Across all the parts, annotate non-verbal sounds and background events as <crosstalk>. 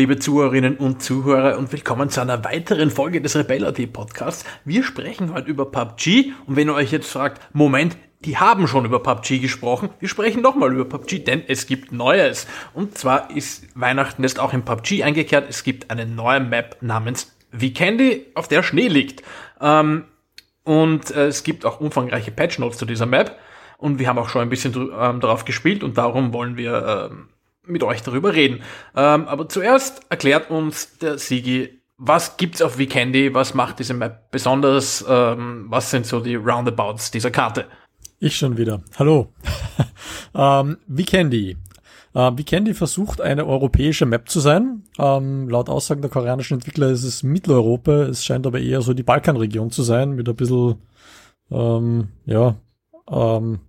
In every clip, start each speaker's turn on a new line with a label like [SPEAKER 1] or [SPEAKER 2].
[SPEAKER 1] Liebe Zuhörerinnen und Zuhörer und willkommen zu einer weiteren Folge des Rebel.at Podcasts. Wir sprechen heute über PUBG und wenn ihr euch jetzt fragt, Moment, die haben schon über PUBG gesprochen. Wir sprechen nochmal über PUBG, denn es gibt Neues. Und zwar ist Weihnachten jetzt auch in PUBG eingekehrt. Es gibt eine neue Map namens Vikendi, auf der Schnee liegt. Ähm, und äh, es gibt auch umfangreiche Patch Notes zu dieser Map. Und wir haben auch schon ein bisschen ähm, darauf gespielt und darum wollen wir ähm, mit euch darüber reden. Ähm, aber zuerst erklärt uns der Sigi, was gibt's auf Vikendi, was macht diese Map besonders, ähm, was sind so die Roundabouts dieser Karte?
[SPEAKER 2] Ich schon wieder. Hallo. <laughs> ähm, Vikendi. Ähm, versucht eine europäische Map zu sein. Ähm, laut Aussagen der koreanischen Entwickler ist es Mitteleuropa. Es scheint aber eher so die Balkanregion zu sein, mit ein bisschen, ähm, ja, ähm,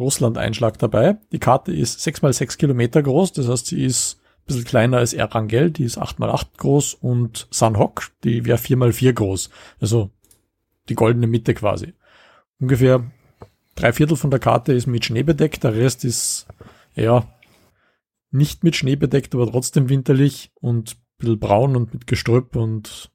[SPEAKER 2] Russland-Einschlag dabei. Die Karte ist 6 mal 6 Kilometer groß, das heißt, sie ist ein bisschen kleiner als Erangel, die ist 8 mal 8 groß und Sanhok, die wäre 4 mal 4 groß. Also die goldene Mitte quasi. Ungefähr drei Viertel von der Karte ist mit Schnee bedeckt, der Rest ist, ja, nicht mit Schnee bedeckt, aber trotzdem winterlich und ein bisschen braun und mit Gestrüpp und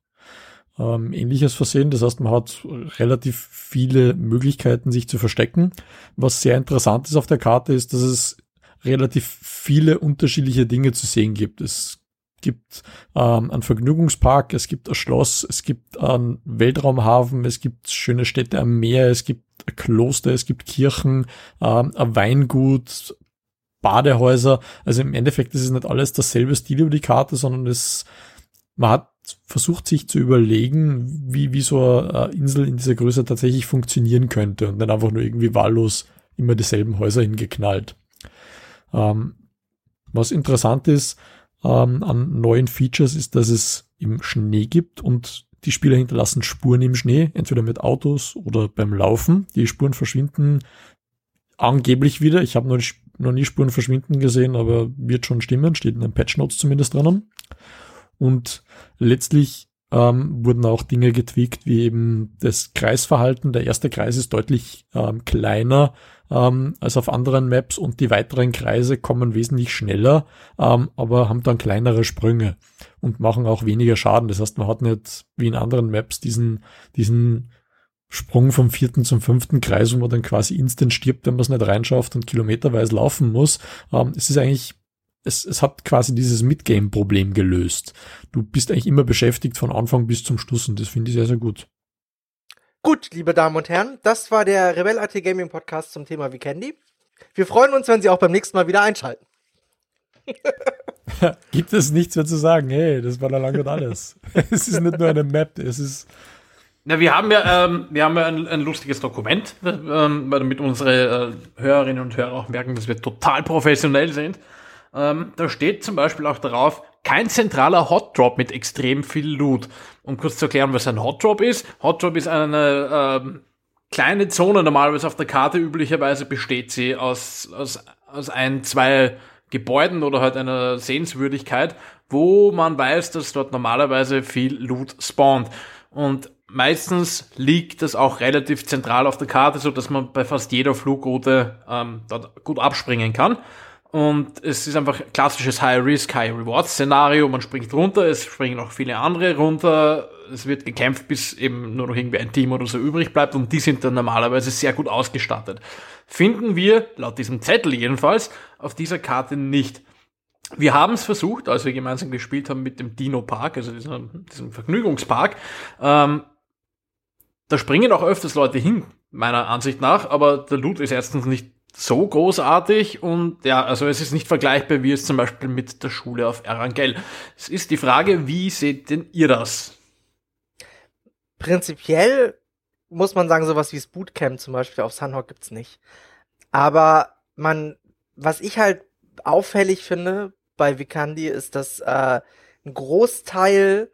[SPEAKER 2] ähm, ähnliches versehen. Das heißt, man hat relativ viele Möglichkeiten, sich zu verstecken. Was sehr interessant ist auf der Karte, ist, dass es relativ viele unterschiedliche Dinge zu sehen gibt. Es gibt ähm, einen Vergnügungspark, es gibt ein Schloss, es gibt einen Weltraumhafen, es gibt schöne Städte am Meer, es gibt ein Kloster, es gibt Kirchen, ähm, ein Weingut, Badehäuser. Also im Endeffekt ist es nicht alles dasselbe Stil über die Karte, sondern es, man hat versucht sich zu überlegen, wie, wie so eine Insel in dieser Größe tatsächlich funktionieren könnte und dann einfach nur irgendwie wahllos immer dieselben Häuser hingeknallt. Ähm, was interessant ist ähm, an neuen Features ist, dass es im Schnee gibt und die Spieler hinterlassen Spuren im Schnee, entweder mit Autos oder beim Laufen. Die Spuren verschwinden angeblich wieder. Ich habe noch, noch nie Spuren verschwinden gesehen, aber wird schon stimmen, steht in den Patch Notes zumindest drinnen. Und letztlich ähm, wurden auch Dinge getweakt, wie eben das Kreisverhalten. Der erste Kreis ist deutlich ähm, kleiner ähm, als auf anderen Maps und die weiteren Kreise kommen wesentlich schneller, ähm, aber haben dann kleinere Sprünge und machen auch weniger Schaden. Das heißt, man hat nicht wie in anderen Maps diesen, diesen Sprung vom vierten zum fünften Kreis, wo man dann quasi instant stirbt, wenn man es nicht reinschafft und kilometerweise laufen muss. Ähm, es ist eigentlich es, es hat quasi dieses Midgame-Problem gelöst. Du bist eigentlich immer beschäftigt von Anfang bis zum Schluss und das finde ich sehr, sehr gut.
[SPEAKER 3] Gut, liebe Damen und Herren, das war der Rebel AT Gaming Podcast zum Thema Weekendy. Wir freuen uns, wenn Sie auch beim nächsten Mal wieder einschalten. <laughs>
[SPEAKER 2] Gibt es nichts mehr zu sagen? Hey, das war da lange und alles. <laughs> es ist nicht nur eine Map, es ist.
[SPEAKER 1] Na, wir haben ja, ähm, wir haben ja ein, ein lustiges Dokument, ähm, damit unsere äh, Hörerinnen und Hörer auch merken, dass wir total professionell sind. Ähm, da steht zum Beispiel auch darauf, kein zentraler Hot Drop mit extrem viel Loot. Um kurz zu erklären, was ein Hot Drop ist. Hot Drop ist eine ähm, kleine Zone, normalerweise auf der Karte üblicherweise besteht sie aus, aus, aus ein, zwei Gebäuden oder halt einer Sehenswürdigkeit, wo man weiß, dass dort normalerweise viel Loot spawnt. Und meistens liegt das auch relativ zentral auf der Karte, so dass man bei fast jeder Flugroute ähm, dort gut abspringen kann. Und es ist einfach klassisches High-Risk, High-Reward-Szenario. Man springt runter, es springen auch viele andere runter. Es wird gekämpft, bis eben nur noch irgendwie ein Team oder so übrig bleibt. Und die sind dann normalerweise sehr gut ausgestattet. Finden wir, laut diesem Zettel jedenfalls, auf dieser Karte nicht. Wir haben es versucht, als wir gemeinsam gespielt haben mit dem Dino Park, also diesem, diesem Vergnügungspark. Ähm, da springen auch öfters Leute hin, meiner Ansicht nach, aber der Loot ist erstens nicht so großartig und ja, also es ist nicht vergleichbar wie es zum Beispiel mit der Schule auf Erangel. Es ist die Frage, wie seht denn ihr das?
[SPEAKER 3] Prinzipiell muss man sagen, sowas wie das Bootcamp zum Beispiel auf Sunhawk gibt's nicht. Aber man, was ich halt auffällig finde bei Vikandi ist, dass äh, ein Großteil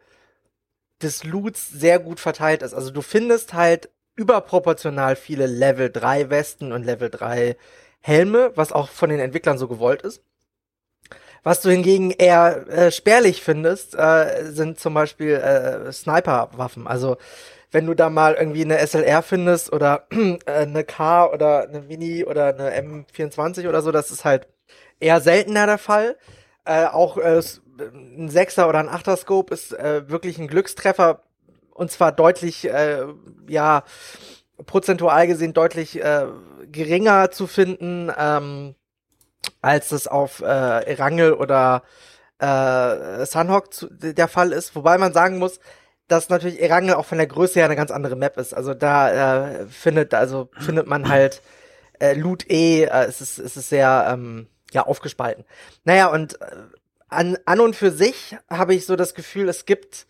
[SPEAKER 3] des Loots sehr gut verteilt ist. Also du findest halt überproportional viele Level 3 Westen und Level 3 Helme, was auch von den Entwicklern so gewollt ist. Was du hingegen eher äh, spärlich findest, äh, sind zum Beispiel äh, Sniper-Waffen. Also wenn du da mal irgendwie eine SLR findest oder <clears throat> äh, eine K oder eine Mini oder eine M24 oder so, das ist halt eher seltener der Fall. Äh, auch äh, ein Sechser oder ein Achter Scope ist äh, wirklich ein Glückstreffer und zwar deutlich, äh, ja, prozentual gesehen deutlich äh, geringer zu finden, ähm, als das auf äh, Erangel oder äh, Sunhawk zu, der Fall ist. Wobei man sagen muss, dass natürlich Erangel auch von der Größe her eine ganz andere Map ist. Also da äh, findet, also findet man halt äh, Loot E, äh, es ist, es ist sehr ähm, ja aufgespalten. Naja, und äh, an, an und für sich habe ich so das Gefühl, es gibt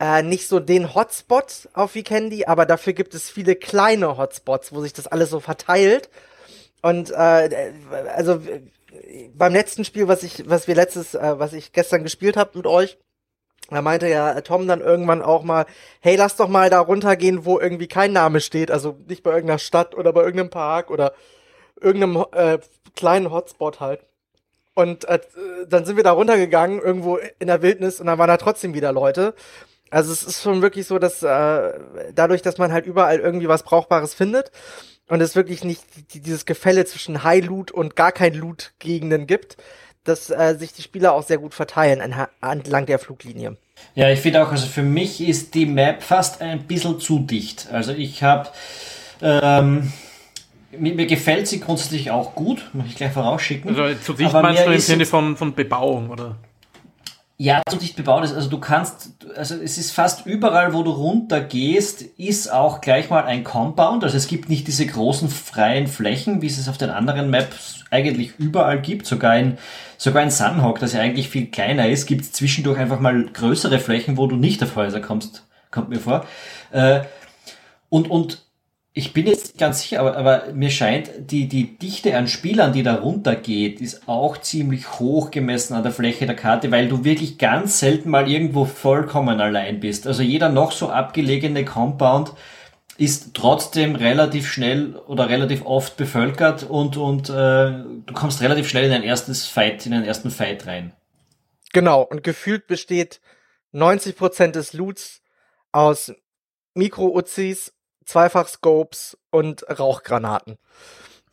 [SPEAKER 3] äh, nicht so den Hotspot auf Weekendy, aber dafür gibt es viele kleine Hotspots, wo sich das alles so verteilt. Und äh, also beim letzten Spiel, was ich, was wir letztes, äh, was ich gestern gespielt habe mit euch, da meinte ja Tom dann irgendwann auch mal, hey, lass doch mal da runtergehen, wo irgendwie kein Name steht, also nicht bei irgendeiner Stadt oder bei irgendeinem Park oder irgendeinem äh, kleinen Hotspot halt. Und äh, dann sind wir da runtergegangen, irgendwo in der Wildnis, und dann waren da trotzdem wieder Leute. Also es ist schon wirklich so, dass äh, dadurch, dass man halt überall irgendwie was Brauchbares findet und es wirklich nicht dieses Gefälle zwischen High Loot und gar kein Loot Gegenden gibt, dass äh, sich die Spieler auch sehr gut verteilen entlang der Fluglinie.
[SPEAKER 4] Ja, ich finde auch, also für mich ist die Map fast ein bisschen zu dicht. Also ich habe ähm, mir, mir, gefällt sie grundsätzlich auch gut, muss ich gleich vorausschicken.
[SPEAKER 1] Also zu dicht meinst du im Sinne von, von Bebauung, oder?
[SPEAKER 4] Ja, so dicht bebaut ist. Also du kannst, also es ist fast überall, wo du runter gehst, ist auch gleich mal ein Compound. Also es gibt nicht diese großen freien Flächen, wie es es auf den anderen Maps eigentlich überall gibt. Sogar in, sogar in Sunhawk, das ja eigentlich viel kleiner ist, gibt es zwischendurch einfach mal größere Flächen, wo du nicht auf Häuser kommst, kommt mir vor. Äh, und, und ich bin jetzt ganz sicher, aber, aber mir scheint, die, die Dichte an Spielern, die da runtergeht, ist auch ziemlich hoch gemessen an der Fläche der Karte, weil du wirklich ganz selten mal irgendwo vollkommen allein bist. Also jeder noch so abgelegene Compound ist trotzdem relativ schnell oder relativ oft bevölkert und, und äh, du kommst relativ schnell in ein erstes Fight, in einen ersten Fight rein.
[SPEAKER 3] Genau, und gefühlt besteht 90% des Loots aus Mikro-Uzis Zweifach-Scopes und Rauchgranaten.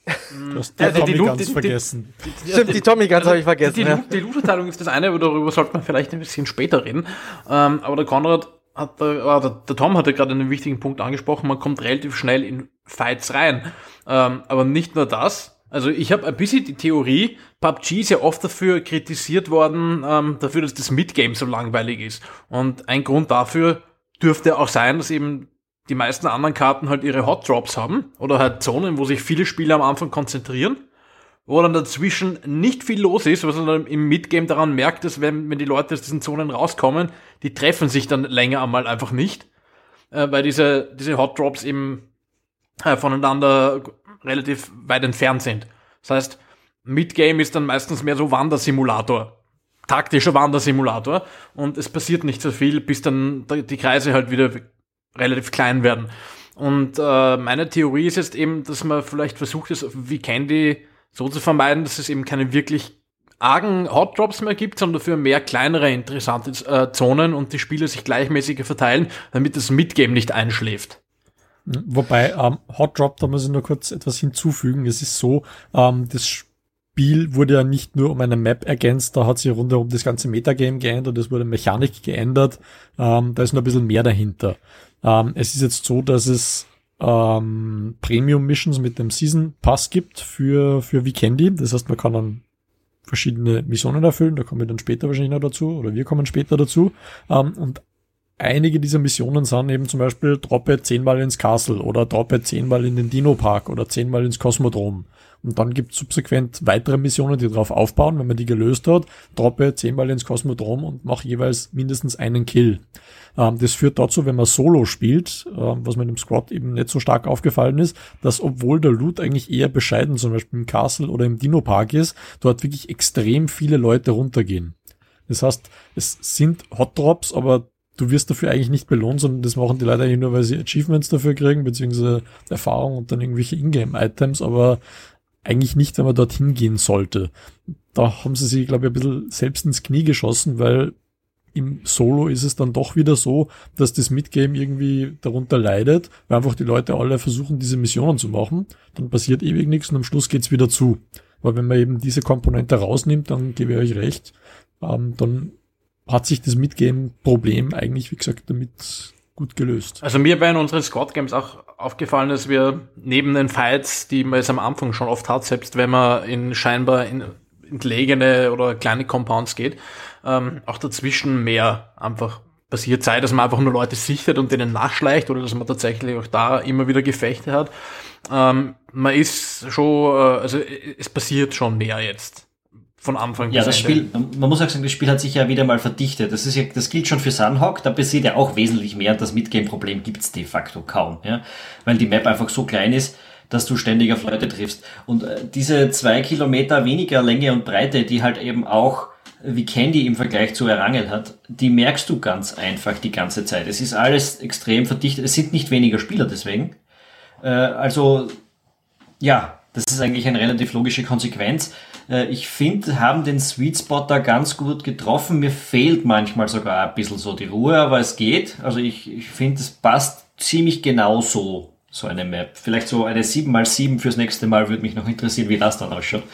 [SPEAKER 2] Du hast die also Tommy die ganz vergessen.
[SPEAKER 3] Die, die, Stimmt, die Tommy ganz also habe ich vergessen.
[SPEAKER 1] Die, ja. die Loot-Verteilung ist das eine, aber darüber sollte man vielleicht ein bisschen später reden. Ähm, aber der Konrad hat, äh, der, der Tom hatte gerade einen wichtigen Punkt angesprochen, man kommt relativ schnell in Fights rein. Ähm, aber nicht nur das, also ich habe ein bisschen die Theorie, PUBG ist ja oft dafür kritisiert worden, ähm, dafür, dass das Midgame so langweilig ist. Und ein Grund dafür dürfte auch sein, dass eben die meisten anderen Karten halt ihre Hot Drops haben oder halt Zonen, wo sich viele Spieler am Anfang konzentrieren, wo dann dazwischen nicht viel los ist, was man dann im Midgame daran merkt, dass wenn, wenn die Leute aus diesen Zonen rauskommen, die treffen sich dann länger einmal einfach nicht, äh, weil diese, diese Hot Drops eben äh, voneinander relativ weit entfernt sind. Das heißt, Midgame ist dann meistens mehr so Wandersimulator. Taktischer Wandersimulator und es passiert nicht so viel, bis dann die Kreise halt wieder relativ klein werden. Und äh, meine Theorie ist jetzt eben, dass man vielleicht versucht, es wie Candy so zu vermeiden, dass es eben keine wirklich argen Hot Drops mehr gibt, sondern dafür mehr kleinere interessante äh, Zonen und die Spiele sich gleichmäßiger verteilen, damit das Midgame nicht einschläft.
[SPEAKER 2] Wobei ähm, Hot Drop, da muss ich nur kurz etwas hinzufügen. Es ist so, ähm, das Spiel wurde ja nicht nur um eine Map ergänzt, da hat sich rundherum das ganze Metagame geändert, es wurde Mechanik geändert, ähm, da ist noch ein bisschen mehr dahinter. Ähm, es ist jetzt so, dass es ähm, Premium Missions mit dem Season Pass gibt für, für Weekendy. Das heißt, man kann dann verschiedene Missionen erfüllen. Da kommen wir dann später wahrscheinlich noch dazu oder wir kommen später dazu. Ähm, und einige dieser Missionen sind eben zum Beispiel droppe zehnmal ins Castle oder droppe zehnmal in den Dino Park oder zehnmal ins Kosmodrom. Und dann gibt es subsequent weitere Missionen, die darauf aufbauen. Wenn man die gelöst hat, droppe zehnmal ins Kosmodrom und mache jeweils mindestens einen Kill. Ähm, das führt dazu, wenn man Solo spielt, äh, was mir im Squad eben nicht so stark aufgefallen ist, dass obwohl der Loot eigentlich eher bescheiden, zum Beispiel im Castle oder im Dino Park ist, dort wirklich extrem viele Leute runtergehen. Das heißt, es sind Hot Drops, aber du wirst dafür eigentlich nicht belohnt, sondern das machen die Leute eigentlich nur, weil sie Achievements dafür kriegen, beziehungsweise Erfahrung und dann irgendwelche Ingame-Items, aber eigentlich nicht, wenn man dorthin gehen sollte. Da haben sie sich, glaube ich, ein bisschen selbst ins Knie geschossen, weil im Solo ist es dann doch wieder so, dass das Midgame irgendwie darunter leidet, weil einfach die Leute alle versuchen, diese Missionen zu machen. Dann passiert ewig nichts und am Schluss geht's wieder zu. Weil wenn man eben diese Komponente rausnimmt, dann gebe ich euch recht, ähm, dann hat sich das Midgame-Problem eigentlich, wie gesagt, damit gut gelöst.
[SPEAKER 1] Also mir bei unseren Squad Games auch aufgefallen, dass wir neben den Fights, die man jetzt am Anfang schon oft hat, selbst wenn man in scheinbar in entlegene oder kleine Compounds geht, ähm, auch dazwischen mehr einfach passiert, sei, dass man einfach nur Leute sichtet und denen nachschleicht oder dass man tatsächlich auch da immer wieder Gefechte hat. Ähm, man ist schon, äh, also es passiert schon mehr jetzt von Anfang
[SPEAKER 4] Ja, das Spiel, man muss auch sagen, das Spiel hat sich ja wieder mal verdichtet. Das ist ja, das gilt schon für Sunhawk, da passiert ja auch wesentlich mehr. Das Midgame-Problem gibt's de facto kaum, ja. Weil die Map einfach so klein ist, dass du ständig auf Leute triffst. Und äh, diese zwei Kilometer weniger Länge und Breite, die halt eben auch wie Candy im Vergleich zu Erangel hat, die merkst du ganz einfach die ganze Zeit. Es ist alles extrem verdichtet. Es sind nicht weniger Spieler deswegen. Äh, also, ja, das ist eigentlich eine relativ logische Konsequenz. Äh, ich finde, haben den Sweet Spot da ganz gut getroffen. Mir fehlt manchmal sogar ein bisschen so die Ruhe, aber es geht. Also ich, ich finde, es passt ziemlich genau so so eine Map. Vielleicht so eine 7x7 fürs nächste Mal würde mich noch interessieren, wie das dann ausschaut. <laughs>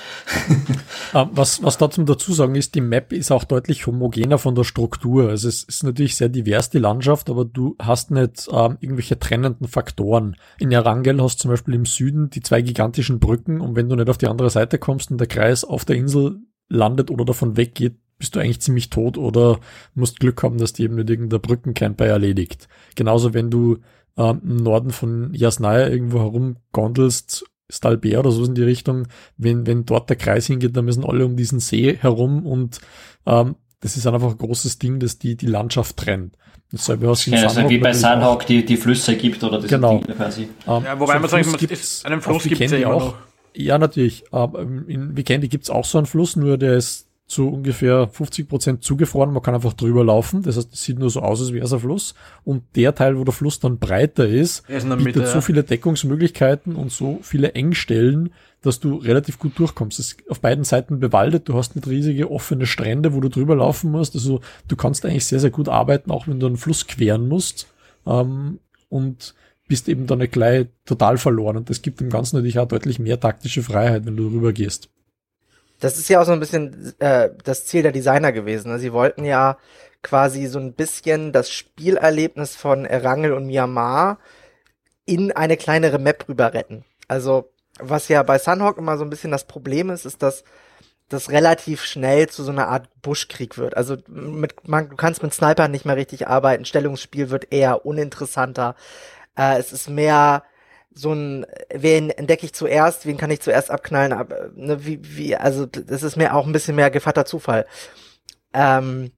[SPEAKER 2] Ah, was, was da zum dazu sagen ist, die Map ist auch deutlich homogener von der Struktur. Also es ist natürlich sehr divers, die Landschaft, aber du hast nicht ähm, irgendwelche trennenden Faktoren. In Erangel hast du zum Beispiel im Süden die zwei gigantischen Brücken und wenn du nicht auf die andere Seite kommst und der Kreis auf der Insel landet oder davon weggeht, bist du eigentlich ziemlich tot oder musst Glück haben, dass die eben nicht irgendein Brückencamper erledigt. Genauso wenn du ähm, im Norden von Jasnaya irgendwo herumgondelst, Stalbea oder so in die Richtung, wenn, wenn dort der Kreis hingeht, dann müssen alle um diesen See herum und ähm, das ist einfach ein großes Ding, das die, die Landschaft trennt.
[SPEAKER 4] Dasselbe hast du ja, also wie bei Sunhawk die, die Flüsse gibt oder
[SPEAKER 2] diese genau. Dinge
[SPEAKER 1] quasi. Ähm, ja, wobei so man sagen muss, einen Fluss gibt es ja auch. Noch.
[SPEAKER 2] Ja, natürlich. Aber in Weekendi gibt es auch so einen Fluss, nur der ist zu ungefähr 50 Prozent zugefroren. Man kann einfach drüber laufen. Das heißt, es sieht nur so aus, als wäre es ein Fluss. Und der Teil, wo der Fluss dann breiter ist, ist bietet Mitte, so viele Deckungsmöglichkeiten und so viele Engstellen, dass du relativ gut durchkommst. Es ist auf beiden Seiten bewaldet. Du hast nicht riesige offene Strände, wo du drüber laufen musst. Also du kannst eigentlich sehr, sehr gut arbeiten, auch wenn du einen Fluss queren musst. Ähm, und bist eben dann nicht gleich total verloren. Und das gibt dem Ganzen natürlich auch deutlich mehr taktische Freiheit, wenn du rüber gehst.
[SPEAKER 3] Das ist ja auch so ein bisschen äh, das Ziel der Designer gewesen. Ne? Sie wollten ja quasi so ein bisschen das Spielerlebnis von Erangel und Myanmar in eine kleinere Map rüber retten. Also, was ja bei Sunhawk immer so ein bisschen das Problem ist, ist, dass das relativ schnell zu so einer Art Buschkrieg wird. Also mit, man, du kannst mit Sniper nicht mehr richtig arbeiten, Stellungsspiel wird eher uninteressanter. Äh, es ist mehr so ein, wen entdecke ich zuerst, wen kann ich zuerst abknallen, aber, ne, wie, wie, also das ist mir auch ein bisschen mehr gefatter Zufall. Ähm,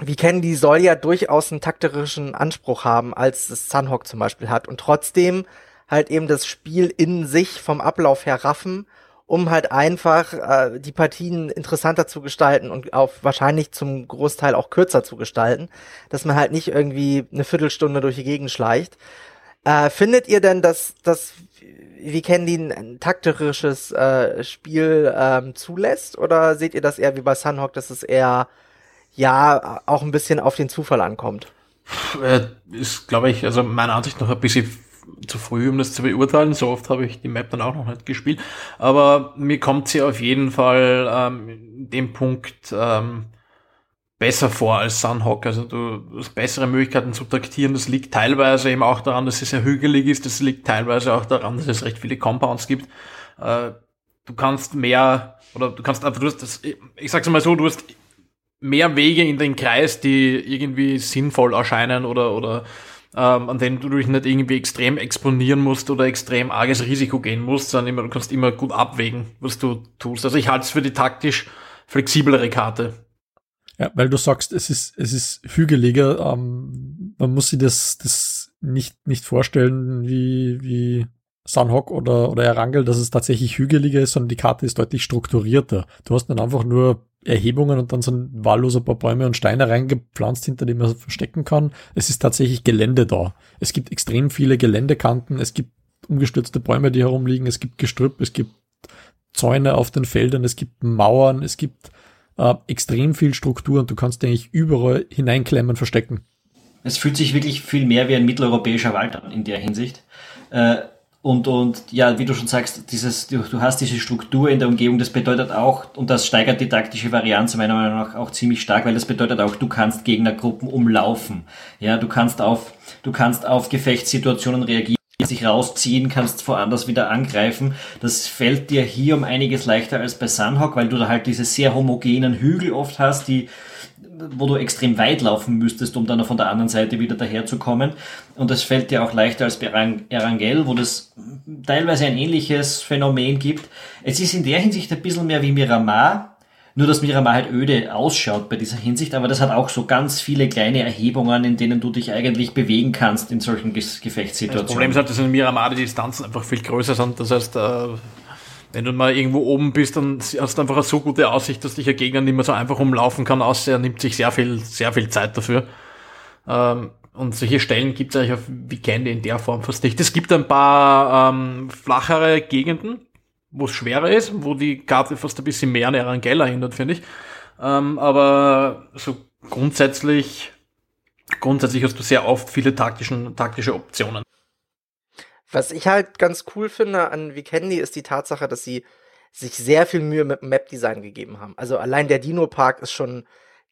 [SPEAKER 3] wie Candy soll ja durchaus einen takterischen Anspruch haben, als es Sunhawk zum Beispiel hat und trotzdem halt eben das Spiel in sich vom Ablauf her raffen, um halt einfach äh, die Partien interessanter zu gestalten und auch wahrscheinlich zum Großteil auch kürzer zu gestalten, dass man halt nicht irgendwie eine Viertelstunde durch die Gegend schleicht, äh, findet ihr denn, dass das wie die ein taktisches äh, Spiel ähm, zulässt oder seht ihr das eher wie bei Sunhawk, dass es eher ja auch ein bisschen auf den Zufall ankommt?
[SPEAKER 1] Äh, ist, glaube ich, also meiner Ansicht nach ein bisschen zu früh, um das zu beurteilen. So oft habe ich die Map dann auch noch nicht gespielt. Aber mir kommt sie auf jeden Fall ähm, dem Punkt ähm, besser vor als Sunhawk. Also du hast bessere Möglichkeiten zu taktieren. Das liegt teilweise eben auch daran, dass es sehr hügelig ist. Das liegt teilweise auch daran, dass es recht viele Compounds gibt. Äh, du kannst mehr, oder du kannst einfach, du hast das, ich sag's mal so, du hast mehr Wege in den Kreis, die irgendwie sinnvoll erscheinen oder, oder ähm, an denen du dich nicht irgendwie extrem exponieren musst oder extrem arges Risiko gehen musst, sondern immer, du kannst immer gut abwägen, was du tust. Also ich halte es für die taktisch flexiblere Karte.
[SPEAKER 2] Ja, weil du sagst, es ist, es ist hügeliger. Ähm, man muss sich das, das nicht, nicht vorstellen wie, wie Sunhawk oder, oder Erangel, dass es tatsächlich hügeliger ist, sondern die Karte ist deutlich strukturierter. Du hast dann einfach nur Erhebungen und dann sind wahllos ein paar Bäume und Steine reingepflanzt, hinter denen man verstecken kann. Es ist tatsächlich Gelände da. Es gibt extrem viele Geländekanten, es gibt umgestürzte Bäume, die herumliegen, es gibt Gestrüpp, es gibt Zäune auf den Feldern, es gibt Mauern, es gibt äh, extrem viel Struktur und du kannst eigentlich überall hineinklemmen, verstecken.
[SPEAKER 4] Es fühlt sich wirklich viel mehr wie ein mitteleuropäischer Wald an in der Hinsicht. Äh, und, und ja, wie du schon sagst, dieses, du, du hast diese Struktur in der Umgebung, das bedeutet auch, und das steigert die taktische Varianz meiner Meinung nach auch ziemlich stark, weil das bedeutet auch, du kannst Gegnergruppen umlaufen. Ja, du kannst auf, du kannst auf Gefechtssituationen reagieren sich rausziehen, kannst woanders wieder angreifen. Das fällt dir hier um einiges leichter als bei Sunhawk, weil du da halt diese sehr homogenen Hügel oft hast, die wo du extrem weit laufen müsstest, um dann von der anderen Seite wieder daherzukommen. Und das fällt dir auch leichter als bei Erangel, wo das teilweise ein ähnliches Phänomen gibt. Es ist in der Hinsicht ein bisschen mehr wie Miramar, nur dass Miramar halt öde ausschaut bei dieser Hinsicht, aber das hat auch so ganz viele kleine Erhebungen, in denen du dich eigentlich bewegen kannst in solchen Gefechtssituationen. Das
[SPEAKER 1] Problem ist halt, dass in Miramar die Distanzen einfach viel größer sind. Das heißt, äh, wenn du mal irgendwo oben bist, dann hast du einfach eine so gute Aussicht, dass dich ein Gegner nicht mehr so einfach umlaufen kann, außer er nimmt sich sehr viel, sehr viel Zeit dafür. Ähm, und solche Stellen gibt es eigentlich auf Weekend in der Form fast nicht. Es gibt ein paar ähm, flachere Gegenden, wo es schwerer ist, wo die Karte fast ein bisschen mehr an Erangel erinnert, finde ich. Ähm, aber so grundsätzlich, grundsätzlich hast du sehr oft viele taktischen, taktische Optionen.
[SPEAKER 3] Was ich halt ganz cool finde an Vikendi ist die Tatsache, dass sie sich sehr viel Mühe mit dem Map-Design gegeben haben. Also allein der Dino-Park ist schon,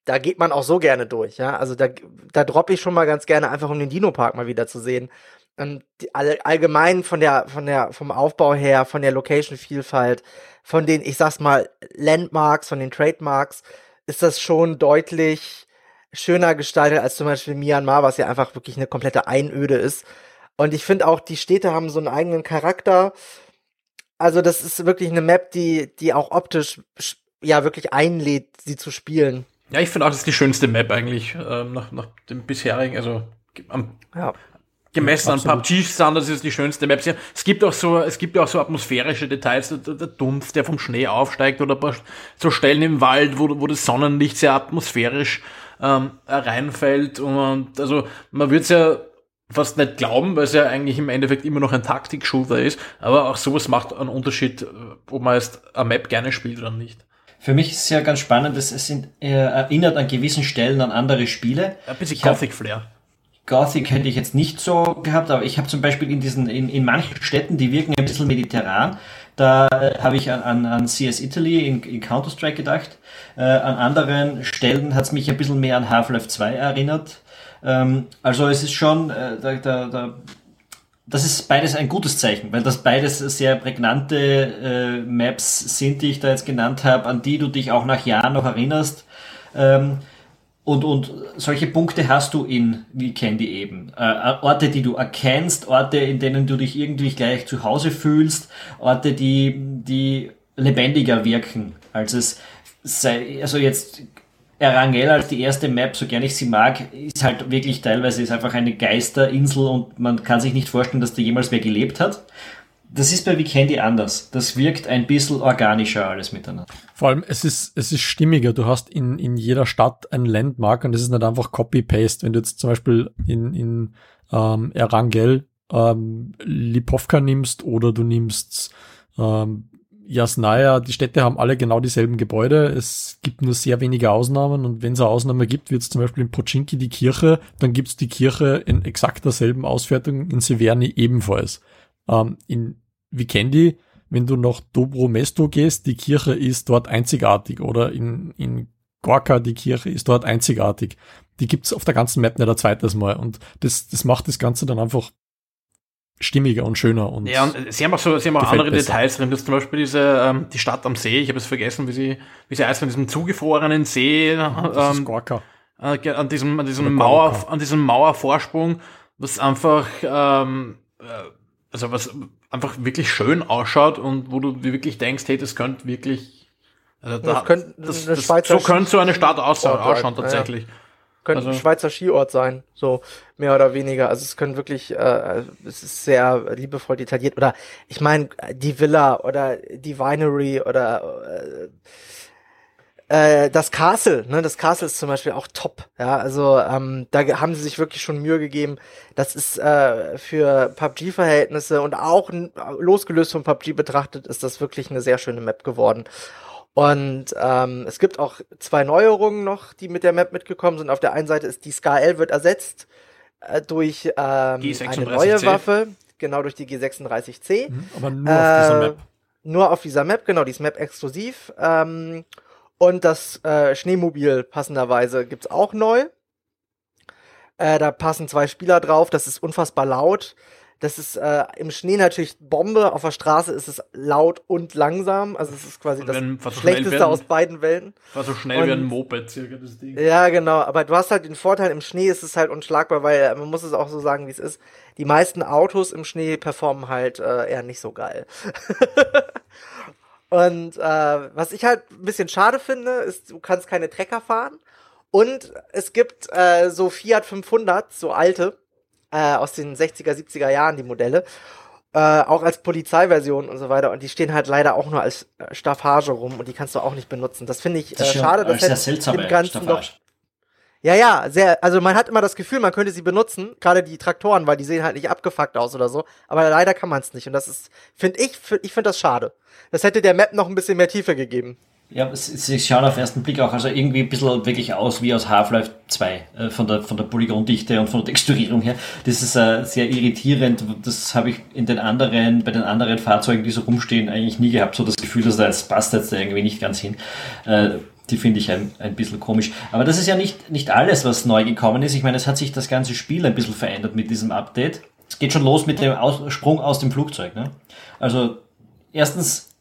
[SPEAKER 3] da geht man auch so gerne durch, ja. Also da, da droppe ich schon mal ganz gerne einfach, um den Dino-Park mal wieder zu sehen. Und die, all, allgemein von der, von der, vom Aufbau her, von der Location-Vielfalt, von den, ich sag's mal, Landmarks, von den Trademarks, ist das schon deutlich schöner gestaltet als zum Beispiel Myanmar, was ja einfach wirklich eine komplette Einöde ist. Und ich finde auch, die Städte haben so einen eigenen Charakter. Also das ist wirklich eine Map, die, die auch optisch ja wirklich einlädt, sie zu spielen.
[SPEAKER 1] Ja, ich finde auch, das ist die schönste Map eigentlich ähm, nach, nach dem bisherigen, also am, ja. gemessen ja, an PUBG-Standards ist es die schönste Map. Es gibt auch so, es gibt ja auch so atmosphärische Details, der, der Dumpf, der vom Schnee aufsteigt oder so Stellen im Wald, wo, wo das Sonnenlicht sehr atmosphärisch ähm, reinfällt und also man würde es ja fast nicht glauben, weil es ja eigentlich im Endeffekt immer noch ein Taktik-Shooter ist. Aber auch sowas macht einen Unterschied, äh, ob man jetzt eine Map gerne spielt oder nicht.
[SPEAKER 4] Für mich ist es ja ganz spannend, es sind, äh, erinnert an gewissen Stellen an andere Spiele.
[SPEAKER 1] Ein bisschen Gothic-Flair.
[SPEAKER 4] Gothic hätte ich jetzt nicht so gehabt, aber ich habe zum Beispiel in diesen, in, in manchen Städten, die wirken ein bisschen mediterran, da äh, habe ich an, an, an CS Italy in, in Counter-Strike gedacht. Äh, an anderen Stellen hat es mich ein bisschen mehr an Half-Life 2 erinnert. Ähm, also es ist schon, äh, da, da, da, das ist beides ein gutes Zeichen, weil das beides sehr prägnante äh, Maps sind, die ich da jetzt genannt habe, an die du dich auch nach Jahren noch erinnerst. Ähm, und, und solche Punkte hast du in Weekendy eben. Äh, Orte, die du erkennst, Orte, in denen du dich irgendwie gleich zu Hause fühlst, Orte, die, die lebendiger wirken, als es sei, also jetzt Erangel als die erste Map, so gern ich sie mag, ist halt wirklich teilweise ist einfach eine Geisterinsel und man kann sich nicht vorstellen, dass da jemals wer gelebt hat. Das ist bei Vikendi anders. Das wirkt ein bisschen organischer alles miteinander.
[SPEAKER 2] Vor allem, es ist, es ist stimmiger. Du hast in, in jeder Stadt ein Landmark und es ist nicht einfach Copy-Paste. Wenn du jetzt zum Beispiel in, in ähm, Erangel ähm, Lipovka nimmst oder du nimmst ähm, Jasnaya, die Städte haben alle genau dieselben Gebäude. Es gibt nur sehr wenige Ausnahmen und wenn es eine Ausnahme gibt, wird es zum Beispiel in Pochinki die Kirche, dann gibt es die Kirche in exakt derselben Ausfertigung in Severny ebenfalls. Ähm, in Vikendi, wenn du nach Dobro Mesto gehst, die Kirche ist dort einzigartig oder in, in Gorka, die Kirche ist dort einzigartig. Die gibt's auf der ganzen Map nicht ein zweites Mal und das, das macht das Ganze dann einfach stimmiger und schöner. Und
[SPEAKER 1] ja, und sie haben auch so, sie haben auch andere besser. Details drin. Das ist zum Beispiel diese, ähm, die Stadt am See. Ich habe es vergessen, wie sie, wie sie heißt, von diesem zugefrorenen See. Das ähm. Äh, an diesem, an diesem Mauer, an diesem Mauervorsprung, was einfach, ähm, äh, also was einfach wirklich schön ausschaut und wo du wirklich denkst, hey, das könnte wirklich, also da, das könnte das, das, so könnte so eine Stadt ausschauen, ausschauen tatsächlich. Ja, ja
[SPEAKER 3] könnte also. ein Schweizer Skiort sein, so mehr oder weniger. Also es können wirklich, äh, es ist sehr liebevoll detailliert. Oder ich meine, die Villa oder die Winery oder äh, äh, das Castle, ne, das Castle ist zum Beispiel auch top. Ja, also ähm, da haben sie sich wirklich schon Mühe gegeben. Das ist äh, für PUBG-Verhältnisse und auch losgelöst von PUBG betrachtet, ist das wirklich eine sehr schöne Map geworden. Und ähm, es gibt auch zwei Neuerungen noch, die mit der Map mitgekommen sind. Auf der einen Seite ist die Scar L wird ersetzt äh, durch ähm, eine neue Waffe, genau durch die G36C.
[SPEAKER 2] Mhm, aber nur äh, auf dieser Map.
[SPEAKER 3] Nur auf dieser Map, genau, die ist Map exklusiv. Ähm, und das äh, Schneemobil passenderweise gibt's auch neu. Äh, da passen zwei Spieler drauf, das ist unfassbar laut. Das ist äh, im Schnee natürlich Bombe, auf der Straße ist es laut und langsam. Also es ist quasi das
[SPEAKER 1] Wenn- was so
[SPEAKER 3] Schlechteste
[SPEAKER 1] werden-
[SPEAKER 3] aus beiden Welten.
[SPEAKER 1] War so schnell
[SPEAKER 3] Und-
[SPEAKER 1] wie ein Moped circa das Ding.
[SPEAKER 3] Ja, genau. Aber du hast halt den Vorteil, im Schnee ist es halt unschlagbar, weil äh, man muss es auch so sagen, wie es ist. Die meisten Autos im Schnee performen halt äh, eher nicht so geil. <laughs> Und äh, was ich halt ein bisschen schade finde, ist, du kannst keine Trecker fahren. Und es gibt äh, so Fiat 500, so alte, äh, aus den 60er, 70er Jahren, die Modelle. Äh, auch als Polizeiversion und so weiter. Und die stehen halt leider auch nur als äh, Staffage rum und die kannst du auch nicht benutzen. Das finde ich äh,
[SPEAKER 4] Das
[SPEAKER 3] schade. Das
[SPEAKER 4] eine sehr
[SPEAKER 3] hätte
[SPEAKER 4] seltsame
[SPEAKER 3] dem Ganzen doch ja, ja, sehr, also man hat immer das Gefühl, man könnte sie benutzen, gerade die Traktoren, weil die sehen halt nicht abgefuckt aus oder so, aber leider kann man es nicht und das ist, finde ich, find, ich finde das schade. Das hätte der Map noch ein bisschen mehr Tiefe gegeben.
[SPEAKER 4] Ja, es es schaut auf den ersten Blick auch also irgendwie ein bisschen wirklich aus wie aus Half-Life 2, äh, von der, von der Polygondichte und von der Texturierung her. Das ist äh, sehr irritierend. Das habe ich in den anderen, bei den anderen Fahrzeugen, die so rumstehen, eigentlich nie gehabt. So das Gefühl, dass da jetzt passt jetzt irgendwie nicht ganz hin. Äh, die finde ich ein, ein bisschen komisch. Aber das ist ja nicht, nicht alles, was neu gekommen ist. Ich meine, es hat sich das ganze Spiel ein bisschen verändert mit diesem Update. Es geht schon los mit dem aus Sprung aus dem Flugzeug. Ne? Also, erstens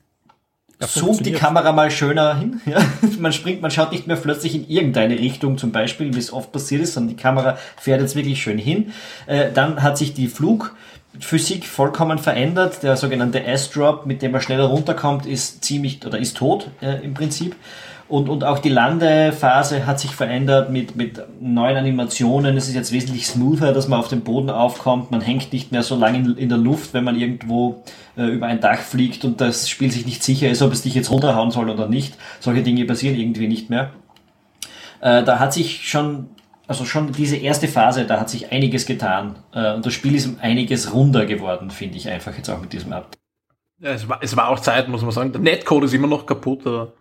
[SPEAKER 4] zoomt die. Kamera mal schöner hin. <laughs> Ja? Man springt, man schaut nicht mehr plötzlich in irgendeine Richtung zum Beispiel, wie es oft passiert ist, sondern die Kamera fährt jetzt wirklich schön hin. Äh, dann hat sich die Flugphysik vollkommen verändert. Der sogenannte S-Drop, mit dem man schneller runterkommt, ist ziemlich oder ist tot äh, im Prinzip. Und, und auch die Landephase hat sich verändert mit, mit neuen Animationen. Es ist jetzt wesentlich smoother, dass man auf dem Boden aufkommt. Man hängt nicht mehr so lange in, in der Luft, wenn man irgendwo äh, über ein Dach fliegt und das Spiel sich nicht sicher ist, ob es dich jetzt runterhauen soll oder nicht. Solche Dinge passieren irgendwie nicht mehr. Äh, da hat sich schon, also schon diese erste Phase, da hat sich einiges getan. Äh, und das Spiel ist einiges runder geworden, finde ich einfach jetzt auch mit diesem Update.
[SPEAKER 1] Ja, es, war, es war auch Zeit, muss man sagen. Der Netcode ist immer noch kaputt, aber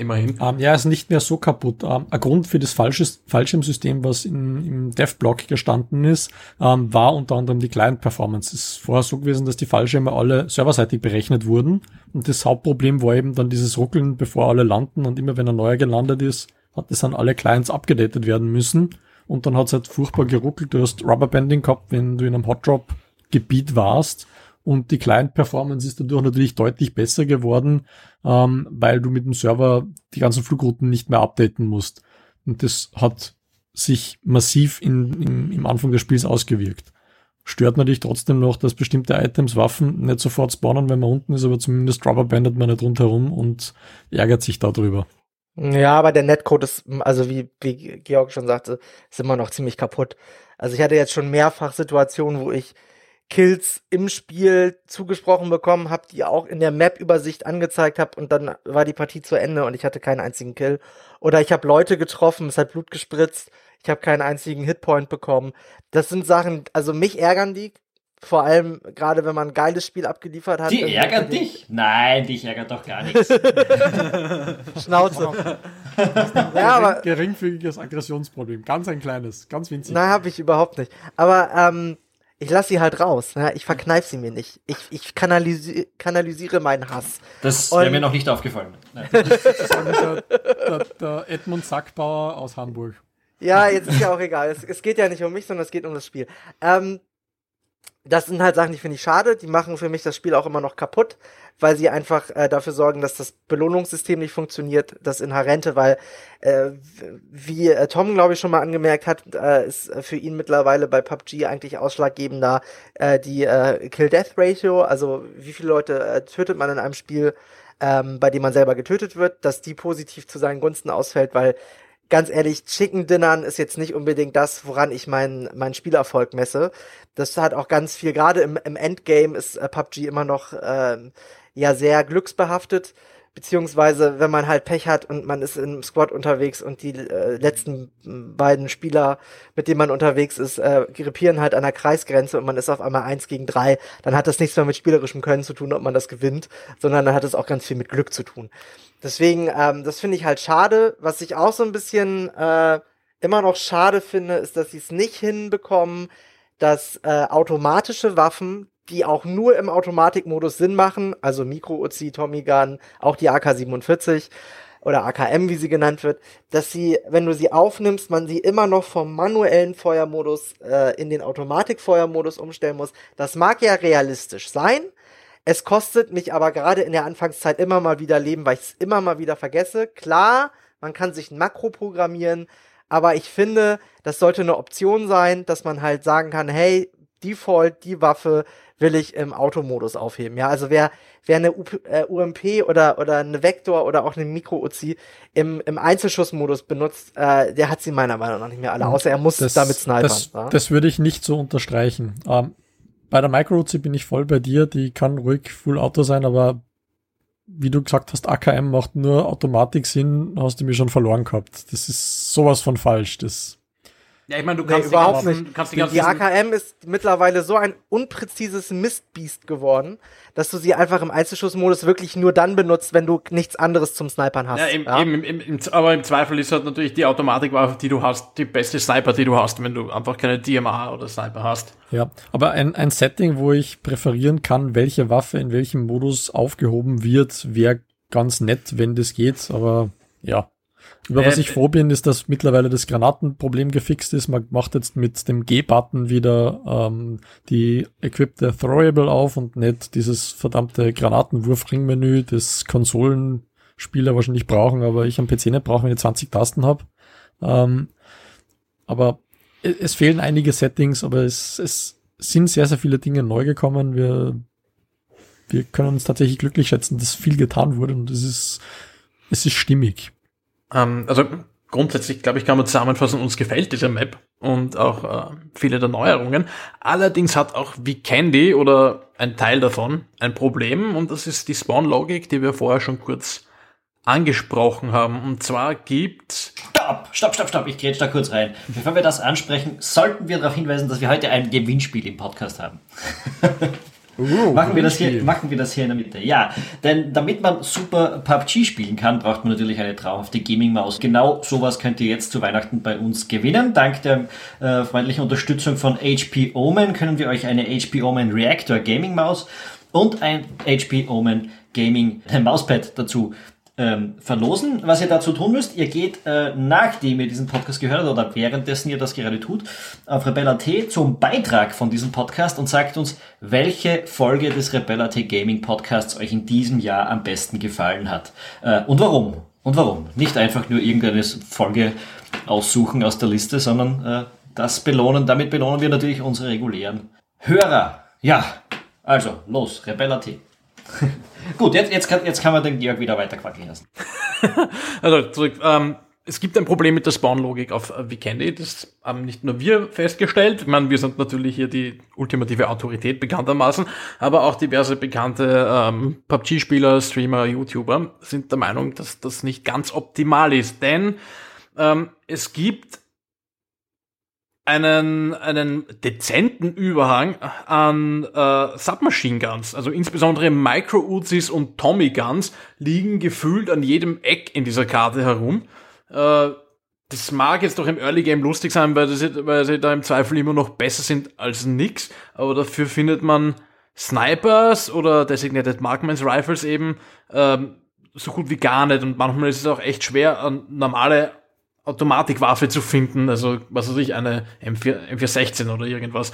[SPEAKER 1] immerhin.
[SPEAKER 2] Ähm, ja, ist nicht mehr so kaputt. Ähm, ein Grund für das falsches Fallschirmsystem, was in, im Dev-Block gestanden ist, ähm, war unter anderem die Client-Performance. Es ist vorher so gewesen, dass die Fallschirme alle serverseitig berechnet wurden. Und das Hauptproblem war eben dann dieses Ruckeln, bevor alle landen. Und immer wenn ein neuer gelandet ist, hat es dann alle Clients abgedatet werden müssen. Und dann hat es halt furchtbar geruckelt. Du hast Rubberbanding gehabt, wenn du in einem Hot-Drop-Gebiet warst. Und die Client-Performance ist dadurch natürlich deutlich besser geworden, ähm, weil du mit dem Server die ganzen Flugrouten nicht mehr updaten musst. Und das hat sich massiv in, im, im Anfang des Spiels ausgewirkt. Stört natürlich trotzdem noch, dass bestimmte Items, Waffen nicht sofort spawnen, wenn man unten ist, aber zumindest rubberbandet man nicht rundherum und ärgert sich darüber.
[SPEAKER 3] Ja, aber der Netcode ist, also wie, wie Georg schon sagte, ist immer noch ziemlich kaputt. Also ich hatte jetzt schon mehrfach Situationen, wo ich Kills im Spiel zugesprochen bekommen habe, die auch in der Map-Übersicht angezeigt habe und dann war die Partie zu Ende und ich hatte keinen einzigen Kill. Oder ich habe Leute getroffen, es hat Blut gespritzt, ich habe keinen einzigen Hitpoint bekommen. Das sind Sachen, also mich ärgern die, vor allem gerade wenn man ein geiles Spiel abgeliefert hat.
[SPEAKER 4] Die ärgert dich? Nein, dich ärgert doch gar nichts. <laughs>
[SPEAKER 3] Schnauze. <laughs> ja, aber
[SPEAKER 2] Geringfügiges Aggressionsproblem. Ganz ein kleines, ganz winzig.
[SPEAKER 3] Nein, habe ich überhaupt nicht. Aber ähm, ich lasse sie halt raus. Ne? Ich verkneif sie mir nicht. Ich, ich kanalisi kanalisiere meinen Hass.
[SPEAKER 4] Das wäre mir noch nicht aufgefallen. <laughs> Nein.
[SPEAKER 2] Das war der, der, der Edmund Sackbauer aus Hamburg.
[SPEAKER 3] Ja, jetzt ist ja auch egal. Es, es geht ja nicht um mich, sondern es geht um das Spiel. Ähm, das sind halt Sachen, die finde ich schade. Die machen für mich das Spiel auch immer noch kaputt, weil sie einfach äh, dafür sorgen, dass das Belohnungssystem nicht funktioniert, das Inhärente, weil, äh, wie äh, Tom, glaube ich, schon mal angemerkt hat, äh, ist für ihn mittlerweile bei PUBG eigentlich ausschlaggebender äh, die äh, Kill-Death-Ratio, also wie viele Leute tötet man in einem Spiel, ähm, bei dem man selber getötet wird, dass die positiv zu seinen Gunsten ausfällt, weil ganz ehrlich, Chicken Dinnern ist jetzt nicht unbedingt das, woran ich meinen meinen Spielerfolg messe. Das hat auch ganz viel, gerade im, im Endgame ist äh, PUBG immer noch ähm, ja sehr glücksbehaftet. Beziehungsweise, wenn man halt Pech hat und man ist im Squad unterwegs und die äh, letzten beiden Spieler, mit denen man unterwegs ist, äh, krepieren halt an der Kreisgrenze und man ist auf einmal eins gegen drei, dann hat das nichts mehr mit spielerischem Können zu tun, ob man das gewinnt, sondern dann hat es auch ganz viel mit Glück zu tun. Deswegen, ähm, das finde ich halt schade. Was ich auch so ein bisschen äh, immer noch schade finde, ist, dass sie es nicht hinbekommen, dass äh, automatische Waffen, die auch nur im Automatikmodus Sinn machen, also Mikro-Uzi, Tommy Gun, auch die AK-47 oder AKM, wie sie genannt wird, dass sie, wenn du sie aufnimmst, man sie immer noch vom manuellen Feuermodus äh, in den Automatikfeuermodus umstellen muss. Das mag ja realistisch sein. Es kostet mich aber gerade in der Anfangszeit immer mal wieder Leben, weil ich es immer mal wieder vergesse. Klar, man kann sich ein Makro programmieren, aber ich finde, das sollte eine Option sein, dass man halt sagen kann, hey, Default, die Waffe will ich im Automodus aufheben. Ja, also wer, wer eine U äh, UMP oder, oder eine Vektor oder auch eine Mikro-Uzi im, im Einzelschussmodus benutzt, äh, der hat sie meiner Meinung nach nicht mehr alle, außer er muss
[SPEAKER 2] das,
[SPEAKER 3] damit snipern.
[SPEAKER 2] Das, ja? das würde ich nicht so unterstreichen. Ähm, bei der Micro-Uzi bin ich voll bei dir, die kann ruhig Full Auto sein, aber wie du gesagt hast, AKM macht nur Automatik Sinn, hast du mir schon verloren gehabt. Das ist sowas von falsch. Das
[SPEAKER 3] ja, ich meine, du kannst nee, überhaupt ganzen, nicht. Kannst die, die, die AKM ist mittlerweile so ein unpräzises Mistbiest geworden, dass du sie einfach im Einzelschussmodus wirklich nur dann benutzt, wenn du nichts anderes zum Snipern hast.
[SPEAKER 1] Ja, im, ja? Im, im, im, aber im Zweifel ist halt natürlich die Automatikwaffe, die du hast, die beste Sniper, die du hast, wenn du einfach keine DMA oder Sniper hast.
[SPEAKER 2] Ja, aber ein, ein Setting, wo ich präferieren kann, welche Waffe in welchem Modus aufgehoben wird, wäre ganz nett, wenn das geht, aber ja. Über was äh, ich froh bin, ist, dass mittlerweile das Granatenproblem gefixt ist. Man macht jetzt mit dem G-Button wieder ähm, die equippte Throwable auf und nicht dieses verdammte Granatenwurfringmenü, das Konsolenspieler wahrscheinlich brauchen, aber ich am PC nicht brauche, wenn ich 20 Tasten habe. Ähm, aber es, es fehlen einige Settings, aber es, es sind sehr, sehr viele Dinge neu gekommen. Wir, wir können uns tatsächlich glücklich schätzen, dass viel getan wurde und es ist, es ist stimmig.
[SPEAKER 1] Ähm, also grundsätzlich, glaube ich, kann man zusammenfassen, uns gefällt diese Map und auch äh, viele der Neuerungen. Allerdings hat auch wie Candy oder ein Teil davon ein Problem und das ist die Spawn-Logik, die wir vorher schon kurz angesprochen haben. Und zwar gibt
[SPEAKER 4] Stopp, stopp, stopp, stopp, ich grätsch da kurz rein. Bevor wir das ansprechen, sollten wir darauf hinweisen, dass wir heute ein Gewinnspiel im Podcast haben. <laughs> Uh, machen, wir das hier, machen wir das hier in der Mitte. Ja, denn damit man super PUBG spielen kann, braucht man natürlich eine traumhafte Gaming-Maus. Genau sowas könnt ihr jetzt zu Weihnachten bei uns gewinnen. Dank der äh, freundlichen Unterstützung von HP Omen können wir euch eine HP Omen Reactor Gaming-Maus und ein HP Omen Gaming Mauspad dazu ähm, verlosen. Was ihr dazu tun müsst, ihr geht, äh, nachdem ihr diesen Podcast gehört habt oder währenddessen ihr das gerade tut, auf Rebella.t zum Beitrag von diesem Podcast und sagt uns, welche Folge des Rebella.t Gaming Podcasts euch in diesem Jahr am besten gefallen hat. Äh, und warum? Und warum? Nicht einfach nur irgendeine Folge aussuchen aus der Liste, sondern äh, das belohnen, damit belohnen wir natürlich unsere regulären Hörer. Ja, also los, Rebella.t. <laughs> Gut, jetzt, jetzt, kann, jetzt kann man den Georg wieder weiter lassen. <laughs>
[SPEAKER 1] also zurück. Ähm, es gibt ein Problem mit der Spawn-Logik auf äh, Vikendi. Das haben nicht nur wir festgestellt. Ich meine, wir sind natürlich hier die ultimative Autorität bekanntermaßen, aber auch diverse bekannte ähm, PUBG-Spieler, Streamer, YouTuber sind der Meinung, dass das nicht ganz optimal ist. Denn ähm, es gibt einen, einen dezenten Überhang an äh, Submachine Guns. Also insbesondere Micro-Uzis und Tommy Guns liegen gefühlt an jedem Eck in dieser Karte herum. Äh, das mag jetzt doch im Early Game lustig sein, weil, das, weil sie da im Zweifel immer noch besser sind als nix. Aber dafür findet man Snipers oder Designated Markman's Rifles eben ähm, so gut wie gar nicht. Und manchmal ist es auch echt schwer, an normale Automatikwaffe zu finden, also was weiß ich, eine M4, M416 oder irgendwas.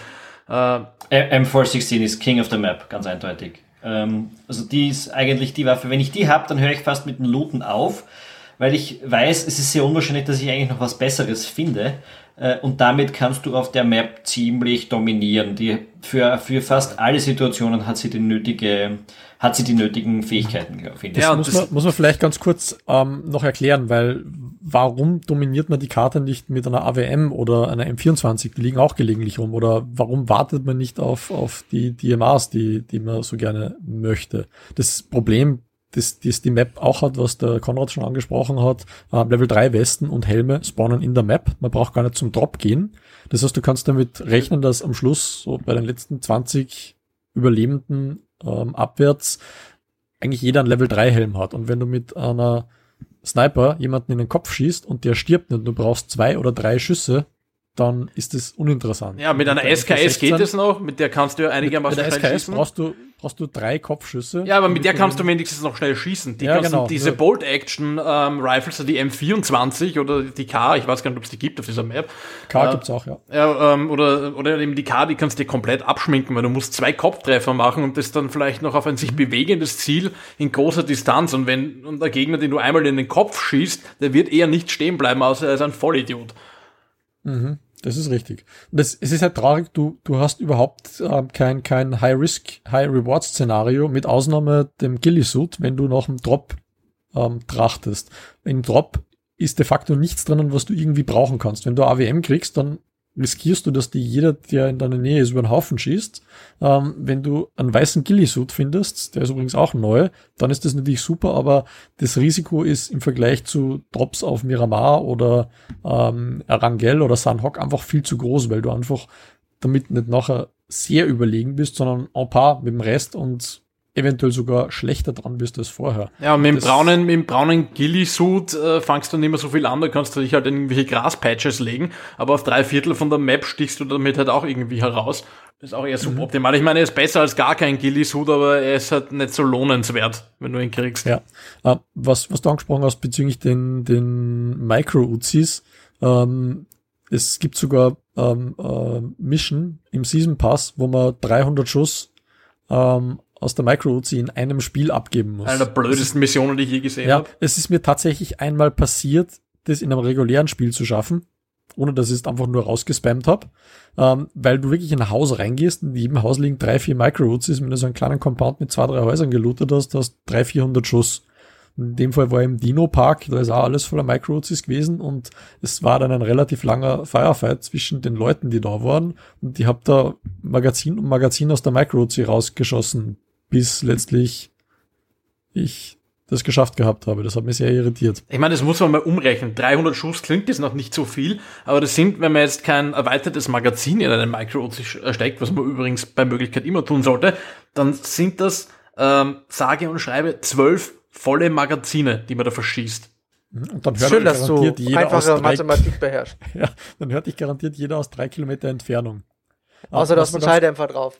[SPEAKER 4] Äh, M416 ist King of the Map, ganz eindeutig. Ähm, also die ist eigentlich die Waffe, wenn ich die habe, dann höre ich fast mit dem Looten auf, weil ich weiß, es ist sehr unwahrscheinlich, dass ich eigentlich noch was Besseres finde. Äh, und damit kannst du auf der Map ziemlich dominieren. Die, für, für fast alle Situationen hat sie die nötige, hat sie die nötigen Fähigkeiten,
[SPEAKER 2] finde ich. Ja, muss, man, muss man vielleicht ganz kurz ähm, noch erklären, weil warum dominiert man die Karte nicht mit einer AWM oder einer M24? Die liegen auch gelegentlich rum. Oder warum wartet man nicht auf, auf die DMAs, die, die man so gerne möchte? Das Problem, das, das die Map auch hat, was der Konrad schon angesprochen hat, äh, Level 3 Westen und Helme spawnen in der Map. Man braucht gar nicht zum Drop gehen. Das heißt, du kannst damit rechnen, dass am Schluss so bei den letzten 20 Überlebenden ähm, abwärts eigentlich jeder einen Level 3 Helm hat. Und wenn du mit einer Sniper jemanden in den Kopf schießt und der stirbt nicht, du brauchst zwei oder drei Schüsse, dann ist es uninteressant.
[SPEAKER 1] Ja, mit einer
[SPEAKER 2] der
[SPEAKER 1] SKS geht es noch, mit der kannst du ja einigermaßen
[SPEAKER 2] mit der
[SPEAKER 1] schnell
[SPEAKER 2] SKS
[SPEAKER 1] schießen.
[SPEAKER 2] brauchst du, brauchst du drei Kopfschüsse.
[SPEAKER 1] Ja, aber mit der kannst du wenigstens noch schnell schießen. Die
[SPEAKER 2] Ja,
[SPEAKER 1] kannst du,
[SPEAKER 2] genau.
[SPEAKER 1] diese
[SPEAKER 2] Ja.
[SPEAKER 1] Bolt-Action-Rifles, die M24 oder die K, ich weiß gar nicht, ob es die gibt auf dieser Map.
[SPEAKER 2] K
[SPEAKER 1] Ja.
[SPEAKER 2] gibt's auch, ja.
[SPEAKER 1] Ja, ähm, oder, oder eben die K, die kannst du dir komplett abschminken, weil du musst zwei Kopftreffer machen und das dann vielleicht noch auf ein sich bewegendes Ziel in großer Distanz. Und wenn und der Gegner, den du einmal in den Kopf schießt, der wird eher nicht stehen bleiben, außer er ist ein Vollidiot.
[SPEAKER 2] Mhm, das ist richtig. Das, es ist halt traurig, du, du hast überhaupt ähm, kein, kein High-Risk, High-Reward-Szenario, mit Ausnahme dem Ghillie-Suit, wenn du nach einem Drop ähm, trachtest. Im Drop ist de facto nichts drinnen, was du irgendwie brauchen kannst. Wenn du AWM kriegst, dann riskierst du, dass die jeder, der in deiner Nähe ist, über den Haufen schießt. Ähm, wenn du einen weißen Ghillie-Suit findest, der ist übrigens auch neu, dann ist das natürlich super, aber das Risiko ist im Vergleich zu Drops auf Miramar oder ähm, Erangel oder Sanhok einfach viel zu groß, weil du einfach damit nicht nachher sehr überlegen bist, sondern en par mit dem Rest und eventuell sogar schlechter dran bist als vorher.
[SPEAKER 1] Ja, mit dem
[SPEAKER 2] Das-
[SPEAKER 1] braunen, mit dem braunen Ghillie-Suit äh, fangst du nicht mehr so viel an, da kannst du dich halt in irgendwelche Graspatches legen, aber auf drei Viertel von der Map stichst du damit halt auch irgendwie heraus. Das ist auch eher
[SPEAKER 2] Mhm.
[SPEAKER 1] suboptimal. Ich meine, er ist besser als gar kein Ghillie-Suit, aber er ist halt nicht so lohnenswert, wenn du ihn kriegst.
[SPEAKER 2] Ja, äh, was, was du angesprochen hast bezüglich den, den Micro-Uzis, ähm, es gibt sogar ähm, äh, Mission im Season Pass, wo man 300 Schuss ähm, aus der Micro-Uzi in einem Spiel abgeben muss.
[SPEAKER 1] Eine der blödesten Missionen, die ich je gesehen
[SPEAKER 2] Ja,
[SPEAKER 1] habe.
[SPEAKER 2] es ist mir tatsächlich einmal passiert, das in einem regulären Spiel zu schaffen, ohne dass ich es einfach nur rausgespammt habe, ähm, weil du wirklich in ein Haus reingehst, in jedem Haus liegen drei, vier Micro-Uzis, wenn du so einen kleinen Compound mit zwei, drei Häusern gelootet hast, hast du drei, vierhundert Schuss. In dem Fall war im Dino Park, da ist auch alles voller Micro-Uzis gewesen und es war dann ein relativ langer Firefight zwischen den Leuten, die da waren und die hab da Magazin um Magazin aus der Micro-Uzi rausgeschossen, bis letztlich ich das geschafft gehabt habe. Das hat mich sehr irritiert.
[SPEAKER 1] Ich meine, das muss man mal umrechnen. 300 Schuss klingt jetzt noch nicht so viel, aber das sind, wenn man jetzt kein erweitertes Magazin in einen Micro-Uzi steckt, was man übrigens bei Möglichkeit immer tun sollte, dann sind das, ähm, sage und schreibe, zwölf volle Magazine, die man da verschießt.
[SPEAKER 2] Und dann hört
[SPEAKER 3] Schön,
[SPEAKER 2] dich
[SPEAKER 3] dass du
[SPEAKER 2] garantiert jeder aus
[SPEAKER 3] einfache
[SPEAKER 2] drei,
[SPEAKER 3] Mathematik beherrschst. <laughs>
[SPEAKER 2] ja, dann hört dich garantiert jeder aus drei Kilometer Entfernung.
[SPEAKER 3] Außer du hast einen Schalldämpfer drauf.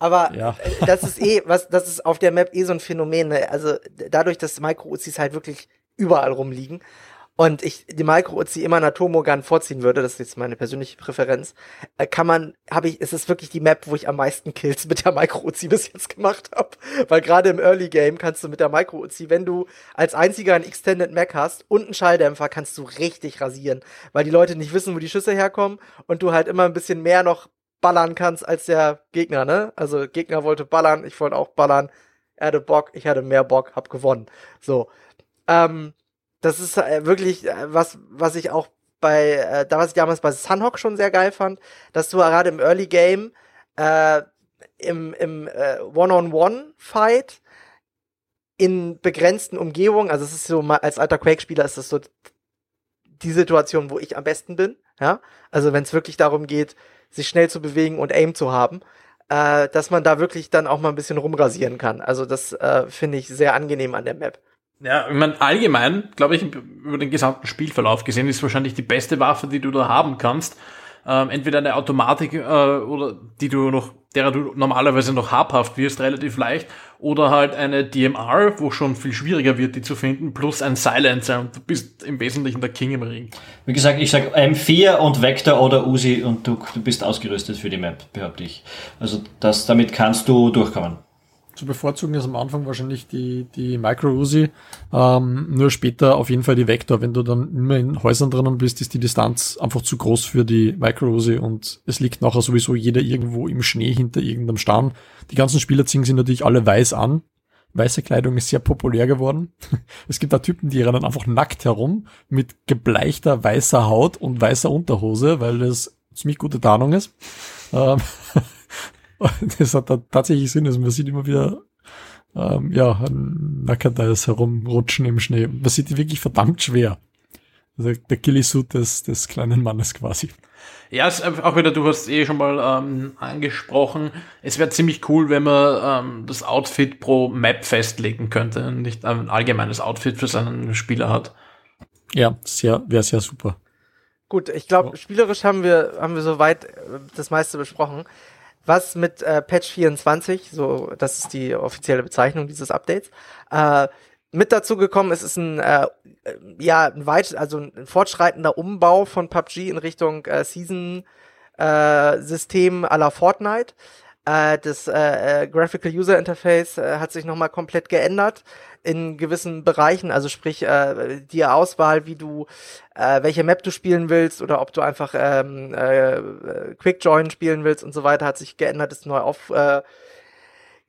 [SPEAKER 3] Aber
[SPEAKER 2] Ja.
[SPEAKER 3] äh, das ist eh, was, das ist auf der Map eh so ein Phänomen. Ne? Also dadurch, dass Micro-Uzis halt wirklich überall rumliegen und ich die Micro-Uzi immer einer Tomogun vorziehen würde, das ist jetzt meine persönliche Präferenz, äh, kann man, habe ich, es ist wirklich die Map, wo ich am meisten Kills mit der Micro-Uzi <laughs> bis jetzt gemacht habe. Weil gerade im Early Game kannst du mit der Micro-Uzi, wenn du als einziger einen Extended Mac hast und einen Schalldämpfer, kannst du richtig rasieren, weil die Leute nicht wissen, wo die Schüsse herkommen und du halt immer ein bisschen mehr noch ballern kannst als der Gegner, ne? Also Gegner wollte ballern, ich wollte auch ballern. Er hatte Bock, ich hatte mehr Bock, hab gewonnen. So. Ähm, das ist äh, wirklich äh, was, was ich auch bei, äh, was ich damals bei Sunhawk schon sehr geil fand, dass du gerade im Early Game äh, im, im äh, One-on-One-Fight in begrenzten Umgebungen, also es ist so als alter Quake-Spieler ist das so die Situation, wo ich am besten bin, ja. Also wenn es wirklich darum geht, sich schnell zu bewegen und Aim zu haben, äh, dass man da wirklich dann auch mal ein bisschen rumrasieren kann. Also das äh, finde ich sehr angenehm an der Map.
[SPEAKER 1] Ja, ich meine, allgemein, glaube ich, über den gesamten Spielverlauf gesehen, ist wahrscheinlich die beste Waffe, die du da haben kannst. Ähm, entweder eine Automatik äh, oder die du noch, derer du normalerweise noch habhaft wirst, relativ leicht, oder halt eine DMR, wo schon viel schwieriger wird, die zu finden, plus ein Silencer und du bist im Wesentlichen der King im Ring.
[SPEAKER 4] Wie gesagt, ich sag M4 und Vector oder Uzi und du, du bist ausgerüstet für die Map, behaupte ich. Also das, damit kannst du durchkommen.
[SPEAKER 2] Zu bevorzugen ist am Anfang wahrscheinlich die, die Micro-Uzi, ähm, nur später auf jeden Fall die Vector. Wenn du dann immer in Häusern drinnen bist, ist die Distanz einfach zu groß für die Micro-Uzi und es liegt nachher sowieso jeder irgendwo im Schnee hinter irgendeinem Stamm. Die ganzen Spieler ziehen sich natürlich alle weiß an. Weiße Kleidung ist sehr populär geworden. <laughs> Es gibt da Typen, die rennen einfach nackt herum mit gebleichter weißer Haut und weißer Unterhose, weil das ziemlich gute Tarnung ist. Ähm, <laughs> <laughs> das hat da tatsächlich Sinn. Also man sieht immer wieder ähm, ja, ein Nackerteils herumrutschen im Schnee. Man sieht die wirklich verdammt schwer. Also der Killisuit des, des kleinen Mannes quasi.
[SPEAKER 1] Ja, es ist einfach auch wieder, du hast eh schon mal ähm, angesprochen, es wäre ziemlich cool, wenn man ähm, das Outfit pro Map festlegen könnte und nicht ein allgemeines Outfit für seinen Spieler hat.
[SPEAKER 2] Ja, sehr, wäre sehr super.
[SPEAKER 3] Gut, ich glaube, spielerisch haben wir, haben wir soweit äh, das meiste besprochen. Was mit äh, Patch 24, so das ist die offizielle Bezeichnung dieses Updates, äh, mit dazu gekommen ist, ist ein äh, ja ein weit, also ein fortschreitender Umbau von PUBG in Richtung äh, Season äh, System à la Fortnite. Äh, das äh, äh, Graphical User Interface äh, hat sich nochmal komplett geändert in gewissen Bereichen, also sprich äh, die Auswahl, wie du äh, welche Map du spielen willst oder ob du einfach ähm, äh, Quick Join spielen willst und so weiter, hat sich geändert, ist neu auf äh,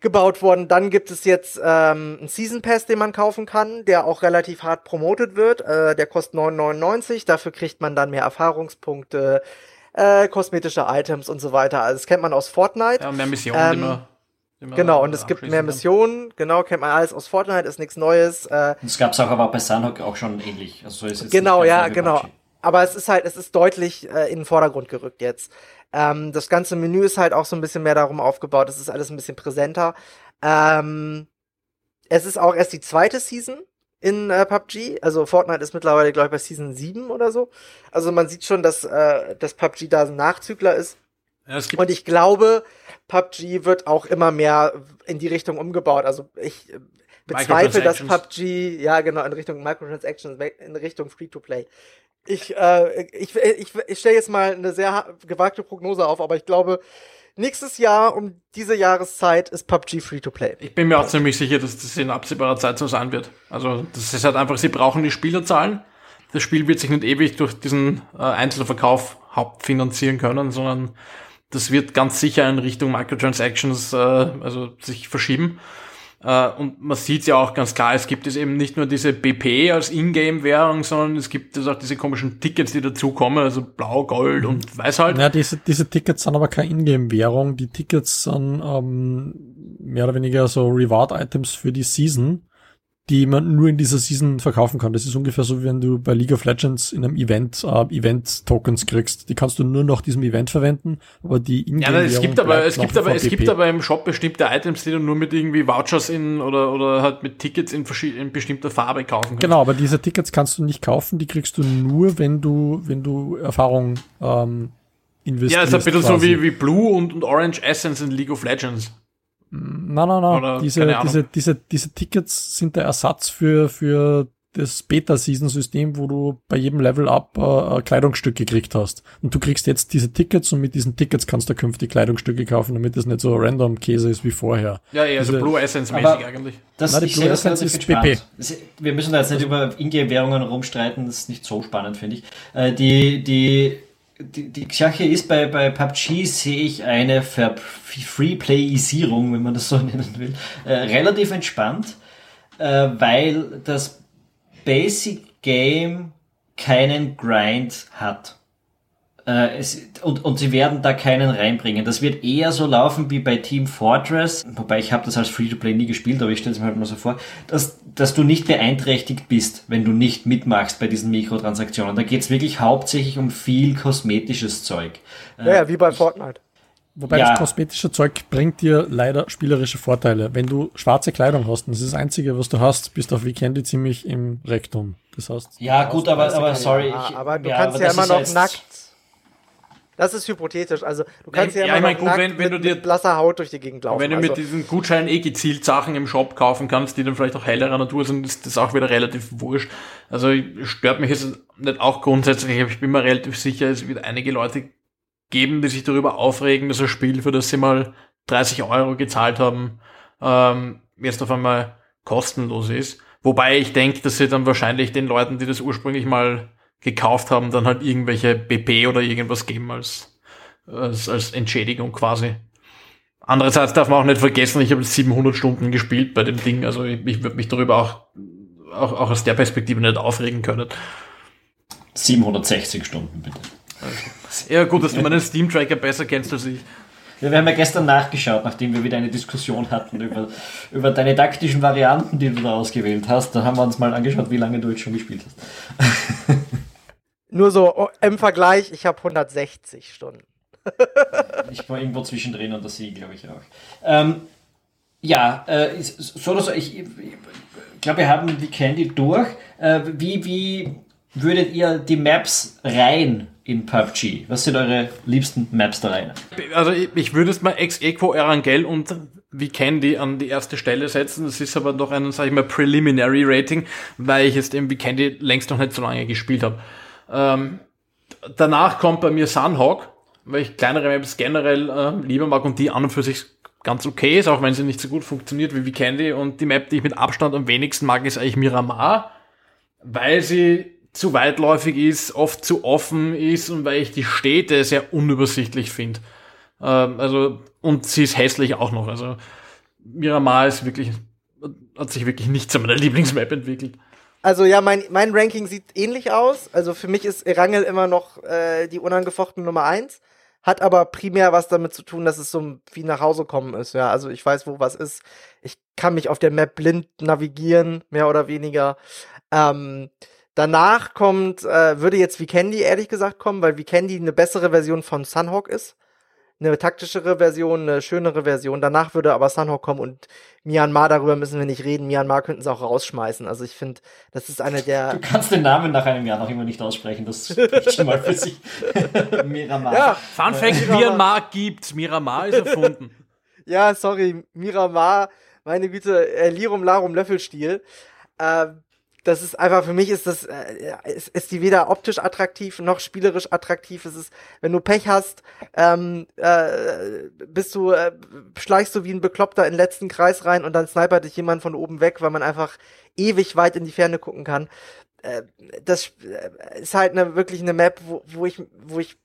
[SPEAKER 3] gebaut worden. Dann gibt es jetzt ähm, einen Season Pass, den man kaufen kann, der auch relativ hart promotet wird. Äh, der kostet 9,99. Dafür kriegt man dann mehr Erfahrungspunkte, äh, kosmetische Items und so weiter. Also das kennt man aus Fortnite.
[SPEAKER 1] Ja, mehr Missionen
[SPEAKER 3] Ähm,
[SPEAKER 1] immer. immer
[SPEAKER 3] Genau, und es gibt mehr. Missionen. Genau, kennt man alles aus Fortnite, ist nichts Neues. Äh,
[SPEAKER 4] Das gab es auch aber bei Sunhawk auch schon ähnlich. Also so
[SPEAKER 3] Genau, ja, genau. Aber es ist halt, es ist deutlich äh, in den Vordergrund gerückt jetzt. Ähm, das ganze Menü ist halt auch so ein bisschen mehr darum aufgebaut. Es ist alles ein bisschen präsenter. Ähm, es ist auch erst die zweite Season in äh, PUBG. Also Fortnite ist mittlerweile, glaube ich, bei Season 7 oder so. Also man sieht schon, dass, äh, dass PUBG da ein Nachzügler ist.
[SPEAKER 1] Ja,
[SPEAKER 3] Und ich glaube, PUBG wird auch immer mehr in die Richtung umgebaut. Also ich äh, bezweifle, dass. PUBG, ja genau, in Richtung Microtransactions, in Richtung Free-to-Play. Ich, äh, ich, ich, ich stelle jetzt mal eine sehr gewagte Prognose auf, aber ich glaube, nächstes Jahr um diese Jahreszeit ist PUBG Free-to-Play.
[SPEAKER 1] Ich bin mir auch ziemlich sicher, dass das in absehbarer Zeit so sein wird. Also das ist halt einfach, sie brauchen die Spielerzahlen. Das Spiel wird sich nicht ewig durch diesen äh, Einzelverkauf hauptfinanzieren können, sondern das wird ganz sicher in Richtung Microtransactions äh, also sich verschieben. Äh, und man sieht ja auch ganz klar, es gibt es eben nicht nur diese BP als Ingame-Währung, sondern es gibt es auch diese komischen Tickets, die dazukommen, also blau, gold und weiß halt.
[SPEAKER 2] Ja, diese, diese Tickets sind aber keine Ingame-Währung. Die Tickets sind ähm, mehr oder weniger so Reward-Items für die Season, die man nur in dieser Season verkaufen kann. Das ist ungefähr so, wie wenn du bei League of Legends in einem Event äh, Event-Tokens kriegst. Die kannst du nur nach diesem Event verwenden, aber die
[SPEAKER 1] Ja,
[SPEAKER 2] Ingame-Währung
[SPEAKER 1] es gibt aber, es gibt aber, es gibt aber im Shop bestimmte Items, die du nur mit irgendwie Vouchers in oder, oder halt mit Tickets in, in bestimmter Farbe kaufen kannst.
[SPEAKER 2] Genau, aber diese Tickets kannst du nicht kaufen, die kriegst du nur, wenn du, wenn du Erfahrung ähm, investierst.
[SPEAKER 1] Ja, es ist ein bisschen so
[SPEAKER 2] quasi.
[SPEAKER 1] wie, wie Blue und, und Orange Essence in League of Legends.
[SPEAKER 2] Nein, nein, nein.
[SPEAKER 1] Oder
[SPEAKER 2] diese, diese, diese, diese Tickets sind der Ersatz für, für das Beta-Season-System, wo du bei jedem Level-Up äh, ein Kleidungsstück gekriegt hast. Und du kriegst jetzt diese Tickets und mit diesen Tickets kannst du künftig Kleidungsstücke kaufen, damit das nicht so random Käse ist wie vorher.
[SPEAKER 1] Ja, eher so
[SPEAKER 2] Diese-
[SPEAKER 1] Blue Essence mäßig
[SPEAKER 4] Aber-
[SPEAKER 1] eigentlich.
[SPEAKER 4] Das,
[SPEAKER 2] Na, die Blue Essence ist BP.
[SPEAKER 4] Das- Wir müssen da jetzt nicht über Ingame-Währungen rumstreiten, das ist nicht so spannend, finde ich. Äh, Die, die, die, die Sache ist, bei, bei PUBG sehe ich eine Freeplay-Isierung, wenn man das so <laughs> nennen will, äh, relativ entspannt, äh, weil das Basic Game keinen Grind hat. Äh, es, und, und sie werden da keinen reinbringen. Das wird eher so laufen wie bei Team Fortress, wobei ich habe das als Free-to-Play nie gespielt, aber ich stelle es mir halt mal so vor, dass, dass du nicht beeinträchtigt bist, wenn du nicht mitmachst bei diesen Mikrotransaktionen. Da geht es wirklich hauptsächlich um viel kosmetisches Zeug. Äh,
[SPEAKER 3] Ja, ja, wie bei Fortnite.
[SPEAKER 2] Wobei
[SPEAKER 4] Ja.
[SPEAKER 2] das kosmetische Zeug bringt dir leider spielerische Vorteile. Wenn du schwarze Kleidung hast, und das ist das Einzige, was du hast, bist du auf Weekendy ziemlich im Rektum. Das heißt,
[SPEAKER 4] Ja, gut, aber, aber sorry.
[SPEAKER 3] Ja,
[SPEAKER 4] ich-
[SPEAKER 3] aber du
[SPEAKER 4] ja,
[SPEAKER 3] kannst
[SPEAKER 4] aber
[SPEAKER 3] ja immer noch nackt. Das ist hypothetisch. Also du kannst ja,
[SPEAKER 1] Ja,
[SPEAKER 3] immer
[SPEAKER 1] gut, wenn- wenn
[SPEAKER 3] mit,
[SPEAKER 1] du dir-
[SPEAKER 3] mit blasser Haut durch die Gegend laufen.
[SPEAKER 1] Wenn du
[SPEAKER 3] also,
[SPEAKER 1] mit diesen Gutscheinen eh gezielt Sachen im Shop kaufen kannst, die dann vielleicht auch hellerer Natur sind, ist das auch wieder relativ wurscht. Also stört mich jetzt nicht auch grundsätzlich, aber ich bin mir relativ sicher, es wird einige Leute geben, die sich darüber aufregen, dass ein Spiel, für das sie mal 30 Euro gezahlt haben, ähm, jetzt auf einmal kostenlos ist. Wobei ich denke, dass sie dann wahrscheinlich den Leuten, die das ursprünglich mal gekauft haben, dann halt irgendwelche BP oder irgendwas geben als, als, als Entschädigung quasi. Andererseits darf man auch nicht vergessen, ich habe jetzt 700 Stunden gespielt bei dem Ding, also ich, ich würde mich darüber auch, auch, auch aus der Perspektive nicht aufregen können.
[SPEAKER 4] 760 Stunden, bitte.
[SPEAKER 1] Ja, gut, dass du meinen Steam-Tracker besser kennst als ich.
[SPEAKER 4] Ja, wir haben ja gestern nachgeschaut, nachdem wir wieder eine Diskussion hatten über, über deine taktischen Varianten, die du da ausgewählt hast. Dann haben wir uns mal angeschaut, wie lange du jetzt schon gespielt hast.
[SPEAKER 3] Nur so oh, im Vergleich, ich habe 160 Stunden. <laughs>
[SPEAKER 4] Ich war irgendwo zwischendrin und das sie, glaube ich, auch. Ähm, ja, äh, so oder so, ich, ich glaube, wir haben die Candy durch. Äh, wie, wie würdet ihr die Maps rein in PUBG? Was sind eure liebsten Maps da rein?
[SPEAKER 1] Also ich, ich würde es mal ex equo Erangel und Vikendi an die erste Stelle setzen. Das ist aber doch ein, sag ich mal, Preliminary Rating, weil ich jetzt eben Vikendi längst noch nicht so lange gespielt habe. Ähm, danach kommt bei mir Sunhawk, weil ich kleinere Maps generell äh, lieber mag und die an und für sich ganz okay ist, auch wenn sie nicht so gut funktioniert wie Vikendi. Und die Map, die ich mit Abstand am wenigsten mag, ist eigentlich Miramar, weil sie zu weitläufig ist, oft zu offen ist und weil ich die Städte sehr unübersichtlich finde. Ähm, also, und sie ist hässlich auch noch. Also, Miramar ist wirklich, hat sich wirklich nicht zu meiner <laughs> Lieblingsmap entwickelt.
[SPEAKER 3] Also ja, mein, mein Ranking sieht ähnlich aus. Also für mich ist Erangel immer noch äh, die unangefochtene Nummer eins. Hat aber primär was damit zu tun, dass es so wie nach Hause kommen ist. Ja, also ich weiß, wo was ist. Ich kann mich auf der Map blind navigieren, mehr oder weniger. Ähm, Danach kommt, äh, würde jetzt Vikendi ehrlich gesagt kommen, weil Vikendi eine bessere Version von Sunhawk ist. Eine taktischere Version, eine schönere Version. Danach würde aber Sunhawk kommen und Myanmar, darüber müssen wir nicht reden. Myanmar könnten sie auch rausschmeißen. Also ich finde, das ist eine der.
[SPEAKER 4] Du kannst den Namen nach einem Jahr noch immer nicht aussprechen. Das spricht schon mal für sich. <laughs>
[SPEAKER 1] Miramar. Ja, Fun Fact, Miramar. Myanmar gibt's. Miramar ist erfunden. <laughs>
[SPEAKER 3] ja, sorry, Miramar, meine Güte, äh, Lirum Larum Löffelstiel. Ähm, das ist einfach, für mich ist das, äh, ist, ist die weder optisch attraktiv noch spielerisch attraktiv. Es ist, wenn du Pech hast, ähm, äh, bist du, äh, schleichst du wie ein Bekloppter in den letzten Kreis rein und dann snipert dich jemand von oben weg, weil man einfach ewig weit in die Ferne gucken kann. Äh, das äh, ist halt eine, wirklich eine Map, wo, wo ich, wo ich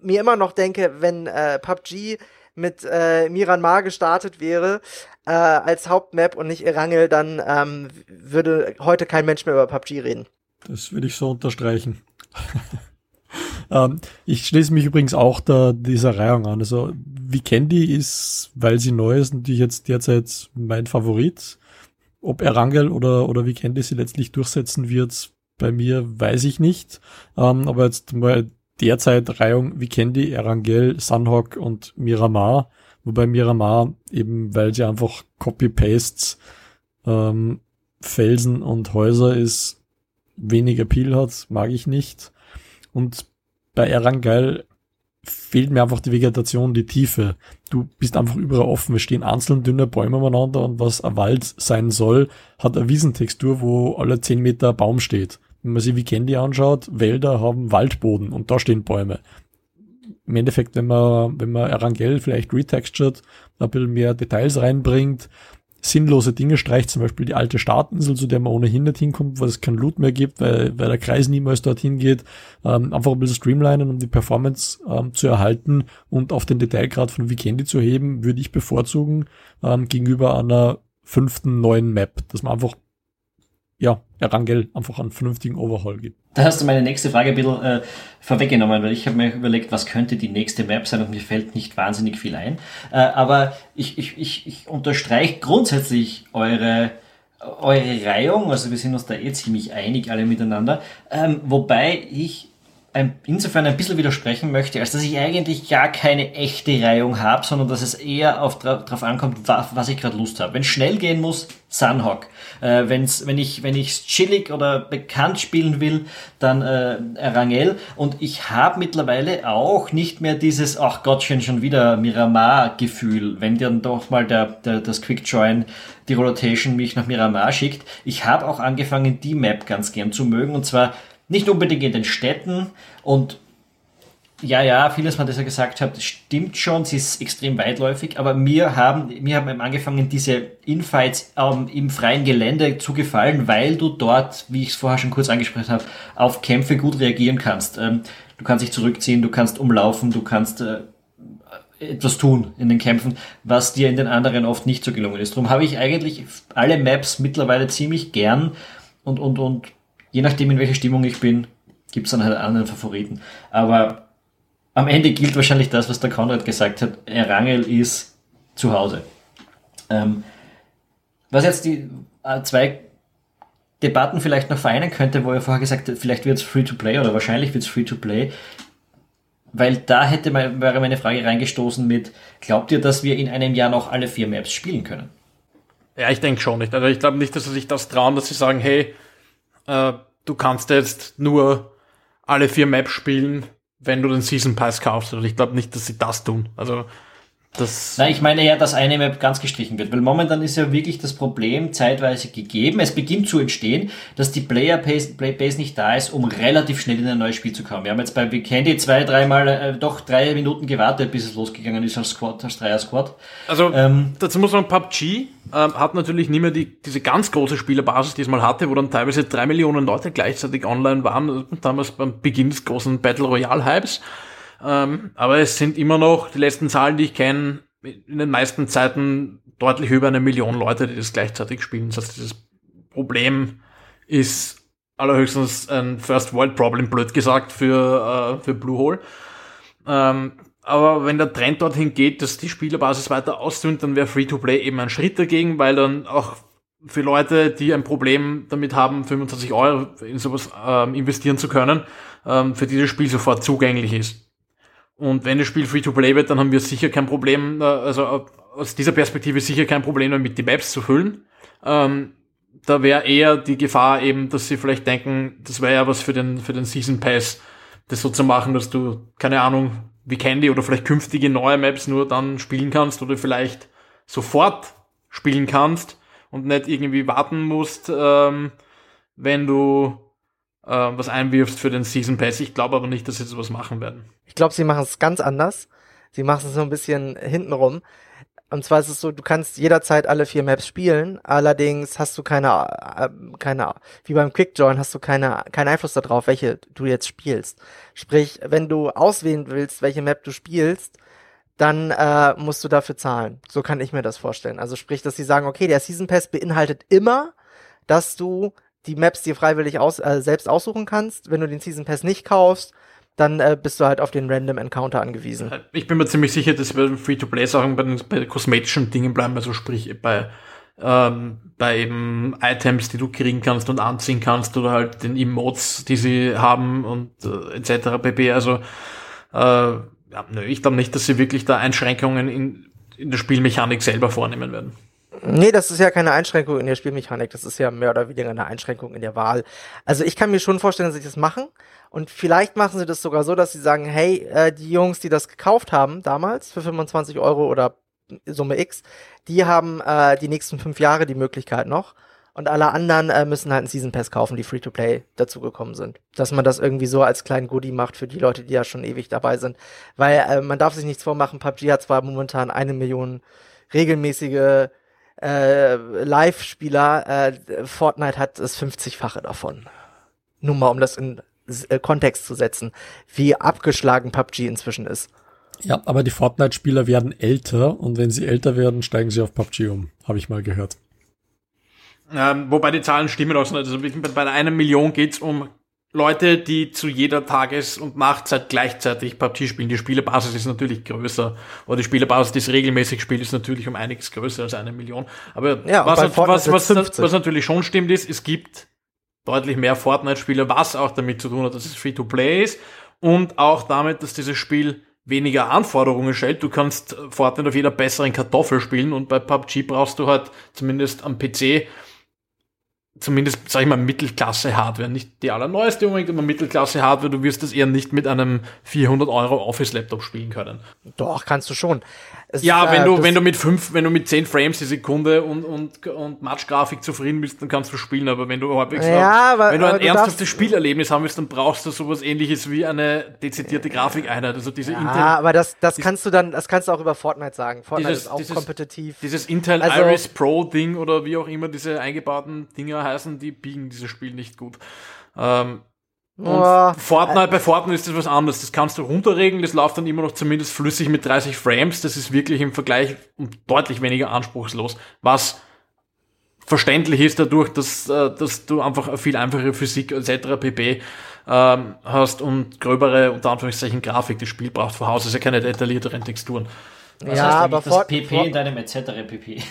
[SPEAKER 3] mir immer noch denke, wenn äh, PUBG mit äh, Miranmar gestartet wäre äh, als Hauptmap und nicht Erangel, dann ähm, würde heute kein Mensch mehr über PUBG reden.
[SPEAKER 2] Das würde ich so unterstreichen. <laughs> ähm, ich schließe mich übrigens auch da dieser Reihung an. Also Vikendi ist, weil sie neu ist, natürlich jetzt derzeit mein Favorit. Ob Erangel oder, oder Vikendi sie letztlich durchsetzen wird, bei mir weiß ich nicht. Ähm, aber jetzt mal derzeit Reihung Vikendi, Erangel, Sunhawk und Miramar. Wobei Miramar eben, weil sie einfach Copy-Pastes ähm, Felsen und Häuser ist, wenig Appeal hat, mag ich nicht. Und bei Erangel fehlt mir einfach die Vegetation, die Tiefe. Du bist einfach überall offen. Es stehen einzeln dünne Bäume umeinander und was ein Wald sein soll, hat eine Wiesentextur, wo alle zehn Meter Baum steht. Wenn man sich wie Candy anschaut, Wälder haben Waldboden und da stehen Bäume. Im Endeffekt, wenn man, wenn man Erangel vielleicht retextured, ein bisschen mehr Details reinbringt, sinnlose Dinge streicht, zum Beispiel die alte Startinsel, zu der man ohnehin nicht hinkommt, weil es kein Loot mehr gibt, weil, weil der Kreis niemals dorthin geht, ähm, einfach ein bisschen streamlinen, um die Performance ähm, zu erhalten und auf den Detailgrad von Vikendi zu heben, würde ich bevorzugen ähm, gegenüber einer fünften neuen Map, dass man einfach ja, Erangel einfach einen vernünftigen Overhaul gibt.
[SPEAKER 4] Da hast du meine nächste Frage ein bisschen äh, vorweggenommen, weil ich habe mir überlegt, was könnte die nächste Map sein und mir fällt nicht wahnsinnig viel ein. Äh, aber ich, ich, ich, ich unterstreiche grundsätzlich eure, eure Reihung, also wir sind uns da eh ziemlich einig alle miteinander, ähm, wobei ich ein, insofern ein bisschen widersprechen möchte, als dass ich eigentlich gar keine echte Reihung habe, sondern dass es eher auf, darauf ankommt, was, ich gerade Lust habe. Wenn schnell gehen muss, Sunhawk. Äh, wenn's, wenn ich wenn ich chillig oder bekannt spielen will, dann äh, Rangel. Und ich habe mittlerweile auch nicht mehr dieses, ach Gottchen, schon wieder Miramar-Gefühl, wenn dann doch mal der, der, das Quick Join, die Rotation mich nach Miramar schickt. Ich habe auch angefangen, die Map ganz gern zu mögen. Und zwar nicht unbedingt in den Städten und ja, ja, vieles, was ihr gesagt habt, stimmt schon, sie ist extrem weitläufig, aber mir haben, mir haben angefangen, diese Infights ähm, im freien Gelände zu gefallen, weil du dort, wie ich es vorher schon kurz angesprochen habe, auf Kämpfe gut reagieren kannst. Ähm, du kannst dich zurückziehen, du kannst umlaufen, du kannst äh, etwas tun in den Kämpfen, was dir in den anderen oft nicht so gelungen ist. Darum habe ich eigentlich alle Maps mittlerweile ziemlich gern und, und, und je nachdem, in welcher Stimmung ich bin, gibt es dann halt anderen Favoriten. Aber am Ende gilt wahrscheinlich das, was der Konrad gesagt hat. Erangel ist zu Hause. Ähm, was jetzt die äh, zwei Debatten vielleicht noch vereinen könnte, wo er vorher gesagt hat, vielleicht wird es Free-to-Play oder wahrscheinlich wird es Free-to-Play. Weil da hätte mein, wäre meine Frage reingestoßen mit, glaubt ihr, dass wir in einem Jahr noch alle vier Maps spielen können?
[SPEAKER 1] Ja, ich denke schon nicht. Also ich glaube nicht, dass sie sich das trauen, dass sie sagen, hey, äh, du kannst jetzt nur alle vier Maps spielen wenn du den Season Pass kaufst. Und ich glaube nicht, dass sie das tun. Also das
[SPEAKER 4] Nein, ich meine ja, dass eine Map ganz gestrichen wird, weil momentan ist ja wirklich das Problem zeitweise gegeben. Es beginnt zu entstehen, dass die Player Base, Play Base nicht da ist, um relativ schnell in ein neues Spiel zu kommen. Wir haben jetzt bei Candy zwei, dreimal äh, doch drei Minuten gewartet, bis es losgegangen ist als Squad, als Dreier-Squad.
[SPEAKER 1] Also ähm, dazu muss man PUBG ähm, hat natürlich nicht mehr die, diese ganz große Spielerbasis, die es mal hatte, wo dann teilweise drei Millionen Leute gleichzeitig online waren, damals beim Beginn des großen Battle Royale Hypes. Ähm, aber es sind immer noch die letzten Zahlen, die ich kenne, in den meisten Zeiten deutlich über eine Million Leute, die das gleichzeitig spielen. Das heißt, dieses Problem ist allerhöchstens ein First World Problem, blöd gesagt, für, äh, für Bluehole. Ähm, aber wenn der Trend dorthin geht, dass die Spielerbasis weiter ausdünnt, dann wäre Free-to-Play eben ein Schritt dagegen, weil dann auch für Leute, die ein Problem damit haben, 25 Euro in sowas ähm, investieren zu können, ähm, für dieses Spiel sofort zugänglich ist. Und wenn das Spiel Free-to-Play wird, dann haben wir sicher kein Problem, äh, also äh, aus dieser Perspektive sicher kein Problem damit, die Maps zu füllen. Ähm, da wäre eher die Gefahr eben, dass sie vielleicht denken, das wäre ja was für den, für den Season Pass, das so zu machen, dass du, keine Ahnung, wie Candy oder vielleicht künftige neue Maps nur dann spielen kannst oder vielleicht sofort spielen kannst und nicht irgendwie warten musst, ähm, wenn du was einwirfst für den Season Pass. Ich glaube aber nicht, dass sie sowas machen werden.
[SPEAKER 3] Ich glaube, sie machen es ganz anders. Sie machen es so ein bisschen hintenrum. Und zwar ist es so, du kannst jederzeit alle vier Maps spielen, allerdings hast du keine, äh, keine, wie beim Quickjoin hast du keine, keinen Einfluss darauf, welche du jetzt spielst. Sprich, wenn du auswählen willst, welche Map du spielst, dann äh, musst du dafür zahlen. So kann ich mir das vorstellen. Also sprich, dass sie sagen, okay, der Season Pass beinhaltet immer, dass du die Maps dir freiwillig aus, äh, selbst aussuchen kannst. Wenn du den Season Pass nicht kaufst, dann äh, bist du halt auf den Random Encounter angewiesen.
[SPEAKER 1] Ich bin mir ziemlich sicher, dass wir Free-to-Play-Sachen bei bei kosmetischen Dingen bleiben, also sprich bei, ähm, bei eben Items, die du kriegen kannst und anziehen kannst oder halt den Emotes, die sie haben und äh, etc. pp. Also äh, ja, nö, ich glaube nicht, dass sie wirklich da Einschränkungen in, in der Spielmechanik selber vornehmen werden.
[SPEAKER 3] Nee, das ist ja keine Einschränkung in der Spielmechanik, das ist ja mehr oder weniger eine Einschränkung in der Wahl. Also ich kann mir schon vorstellen, dass sie das machen. Und vielleicht machen sie das sogar so, dass sie sagen, hey, äh, die Jungs, die das gekauft haben damals für 25 Euro oder Summe X, die haben äh, die nächsten fünf Jahre die Möglichkeit noch. Und alle anderen äh, müssen halt einen Season Pass kaufen, die Free-to-Play dazugekommen sind. Dass man das irgendwie so als kleinen Goodie macht für die Leute, die ja schon ewig dabei sind. Weil äh, man darf sich nichts vormachen, PUBG hat zwar momentan eine Million regelmäßige äh, Live-Spieler, äh, Fortnite hat das 50-fache davon. Nur mal, um das in äh, Kontext zu setzen, wie abgeschlagen PUBG inzwischen ist.
[SPEAKER 2] Ja, aber die Fortnite-Spieler werden älter und wenn sie älter werden, steigen sie auf PUBG um, habe ich mal gehört.
[SPEAKER 1] Ähm, wobei die Zahlen stimmen auch nicht. Also bei einer Million geht's um Leute, die zu jeder Tages- und Nachtzeit gleichzeitig PUBG spielen. Die Spielerbasis ist natürlich größer. Oder die Spielerbasis, die es regelmäßig spielt, ist natürlich um einiges größer als eine Million. Aber
[SPEAKER 3] ja,
[SPEAKER 1] was, was, was, was, natürlich schon stimmt ist, es gibt deutlich mehr Fortnite-Spieler, was auch damit zu tun hat, dass es Free-to-Play ist und auch damit, dass dieses Spiel weniger Anforderungen stellt. Du kannst Fortnite auf jeder besseren Kartoffel spielen und bei PUBG brauchst du halt zumindest am PC zumindest, sag ich mal, Mittelklasse-Hardware. Nicht die allerneueste unbedingt, aber Mittelklasse-Hardware. Du wirst das eher nicht mit einem 400 Euro Office-Laptop spielen können.
[SPEAKER 3] Doch, kannst du schon.
[SPEAKER 1] Es ja, ist, wenn äh, du, wenn du mit fünf, wenn du mit zehn Frames die Sekunde und, und, und Match-Grafik zufrieden bist, dann kannst du spielen. Aber wenn du halbwegs,
[SPEAKER 3] ja, aber,
[SPEAKER 1] wenn du ein ernsthaftes Spielerlebnis haben willst, dann brauchst du sowas ähnliches wie eine dezidierte Grafikeinheit. Also diese
[SPEAKER 3] ja, Intel. aber das, das kannst du dann, das kannst du auch über Fortnite sagen. Fortnite dieses, ist auch dieses, kompetitiv.
[SPEAKER 1] Dieses Intel also, Iris Pro Ding oder wie auch immer diese eingebauten Dinger heißen, die biegen dieses Spiel nicht gut. Ähm, und oh, Fortnite, bei Fortnite ist das was anderes. Das kannst du runterregeln, das läuft dann immer noch zumindest flüssig mit 30 Frames. Das ist wirklich im Vergleich deutlich weniger anspruchslos. Was verständlich ist dadurch, dass, äh, dass du einfach viel einfache Physik etc. pp. Ähm, hast und gröbere, unter Anführungszeichen, Grafik. Das Spiel braucht vor Haus, ist ja keine detaillierteren Texturen.
[SPEAKER 4] Was ja, aber das PP in deinem etc. pp.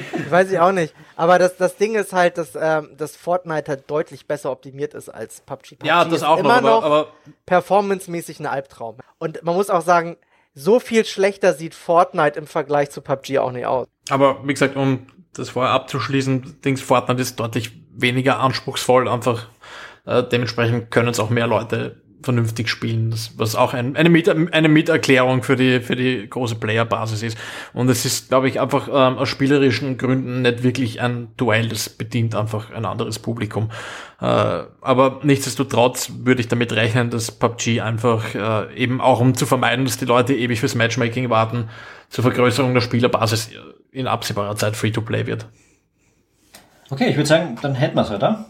[SPEAKER 4] <laughs>
[SPEAKER 3] Weiß ich auch nicht. Aber das, das Ding ist halt, dass, ähm, dass Fortnite halt deutlich besser optimiert ist als PUBG. PUBG
[SPEAKER 1] ja, das auch immer noch, aber, aber
[SPEAKER 3] performancemäßig ein Albtraum. Und man muss auch sagen, so viel schlechter sieht Fortnite im Vergleich zu PUBG auch nicht aus.
[SPEAKER 1] Aber wie gesagt, um das vorher abzuschließen, Dings Fortnite ist deutlich weniger anspruchsvoll, einfach äh, dementsprechend können es auch mehr Leute vernünftig spielen, das, was auch ein, eine, Mit eine Miterklärung für die, für die große Playerbasis ist. Und es ist, glaube ich, einfach ähm, aus spielerischen Gründen nicht wirklich ein Duell, das bedient einfach ein anderes Publikum. Äh, aber nichtsdestotrotz würde ich damit rechnen, dass PUBG einfach äh, eben auch um zu vermeiden, dass die Leute ewig fürs Matchmaking warten, zur Vergrößerung der Spielerbasis in absehbarer Zeit Free-to-Play wird.
[SPEAKER 4] Okay, ich würde sagen, dann hätten wir es, oder?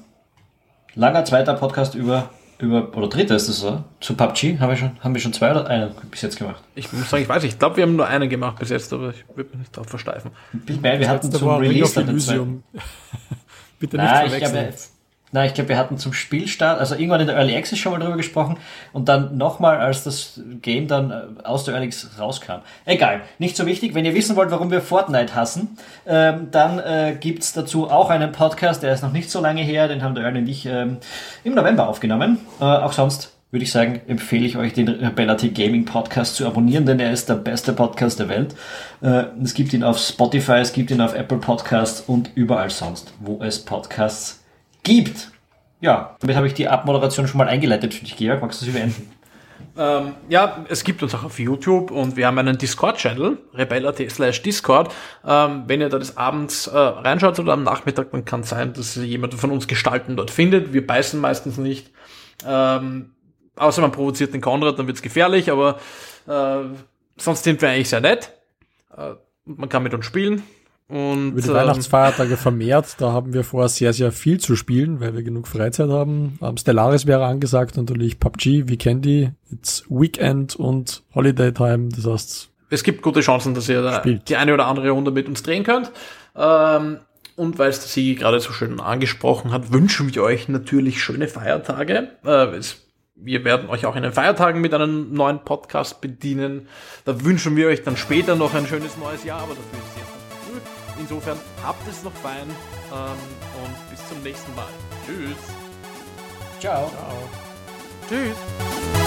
[SPEAKER 4] Langer zweiter Podcast über über, oder dritter ist das so, zu PUBG haben wir schon, haben wir schon zwei oder einen bis jetzt gemacht?
[SPEAKER 1] Ich muss sagen, ich weiß, ich glaube, wir haben nur einen gemacht bis jetzt, aber ich würde mich nicht darauf versteifen.
[SPEAKER 4] Wir hatten zum Release dann <laughs> Bitte nicht Nein, verwechseln. Ich glaube, na, ich glaube, wir hatten zum Spielstart, also irgendwann in der Early Access schon mal drüber gesprochen und dann nochmal, als das Game dann äh, aus der Early Access rauskam. Egal, nicht so wichtig. Wenn ihr wissen wollt, warum wir Fortnite hassen, ähm, dann äh, gibt's dazu auch einen Podcast, der ist noch nicht so lange her, den haben der Early und ich ähm, im November aufgenommen. Äh, auch sonst würde ich sagen, empfehle ich euch den Rebellity Gaming Podcast zu abonnieren, denn er ist der beste Podcast der Welt. Äh, es gibt ihn auf Spotify, es gibt ihn auf Apple Podcasts und überall sonst, wo es Podcasts gibt. Ja, damit habe ich die Abmoderation schon mal eingeleitet für dich, Georg. Magst du sie beenden?
[SPEAKER 1] Ähm, ja, es gibt uns auch auf YouTube und wir haben einen Discord-Channel, rebella.t slash Discord. Ähm, wenn ihr da des Abends äh, reinschaut oder am Nachmittag, dann kann es sein, dass ihr jemanden von uns Gestalten dort findet. Wir beißen meistens nicht. Ähm, außer man provoziert den Konrad, dann wird es gefährlich, aber äh, sonst sind wir eigentlich sehr nett. Äh, man kann mit uns spielen. Und,
[SPEAKER 2] Über die ähm, Weihnachtsfeiertage vermehrt, da haben wir vor, sehr, sehr viel zu spielen, weil wir genug Freizeit haben. Ähm, Stellaris wäre angesagt, natürlich PUBG, wie Candy, It's Weekend und Holiday Time, das heißt...
[SPEAKER 1] Es gibt gute Chancen, dass ihr spielt. die eine oder andere Runde mit uns drehen könnt. Ähm, und weil es sie gerade so schön angesprochen hat, wünschen wir euch natürlich schöne Feiertage. Äh, es, wir werden euch auch in den Feiertagen mit einem neuen Podcast bedienen. Da wünschen wir euch dann später noch ein schönes neues Jahr, aber dafür ist jetzt Insofern habt es noch fein ähm, und bis zum nächsten Mal. Tschüss.
[SPEAKER 4] Ciao.
[SPEAKER 1] Ciao. Tschüss.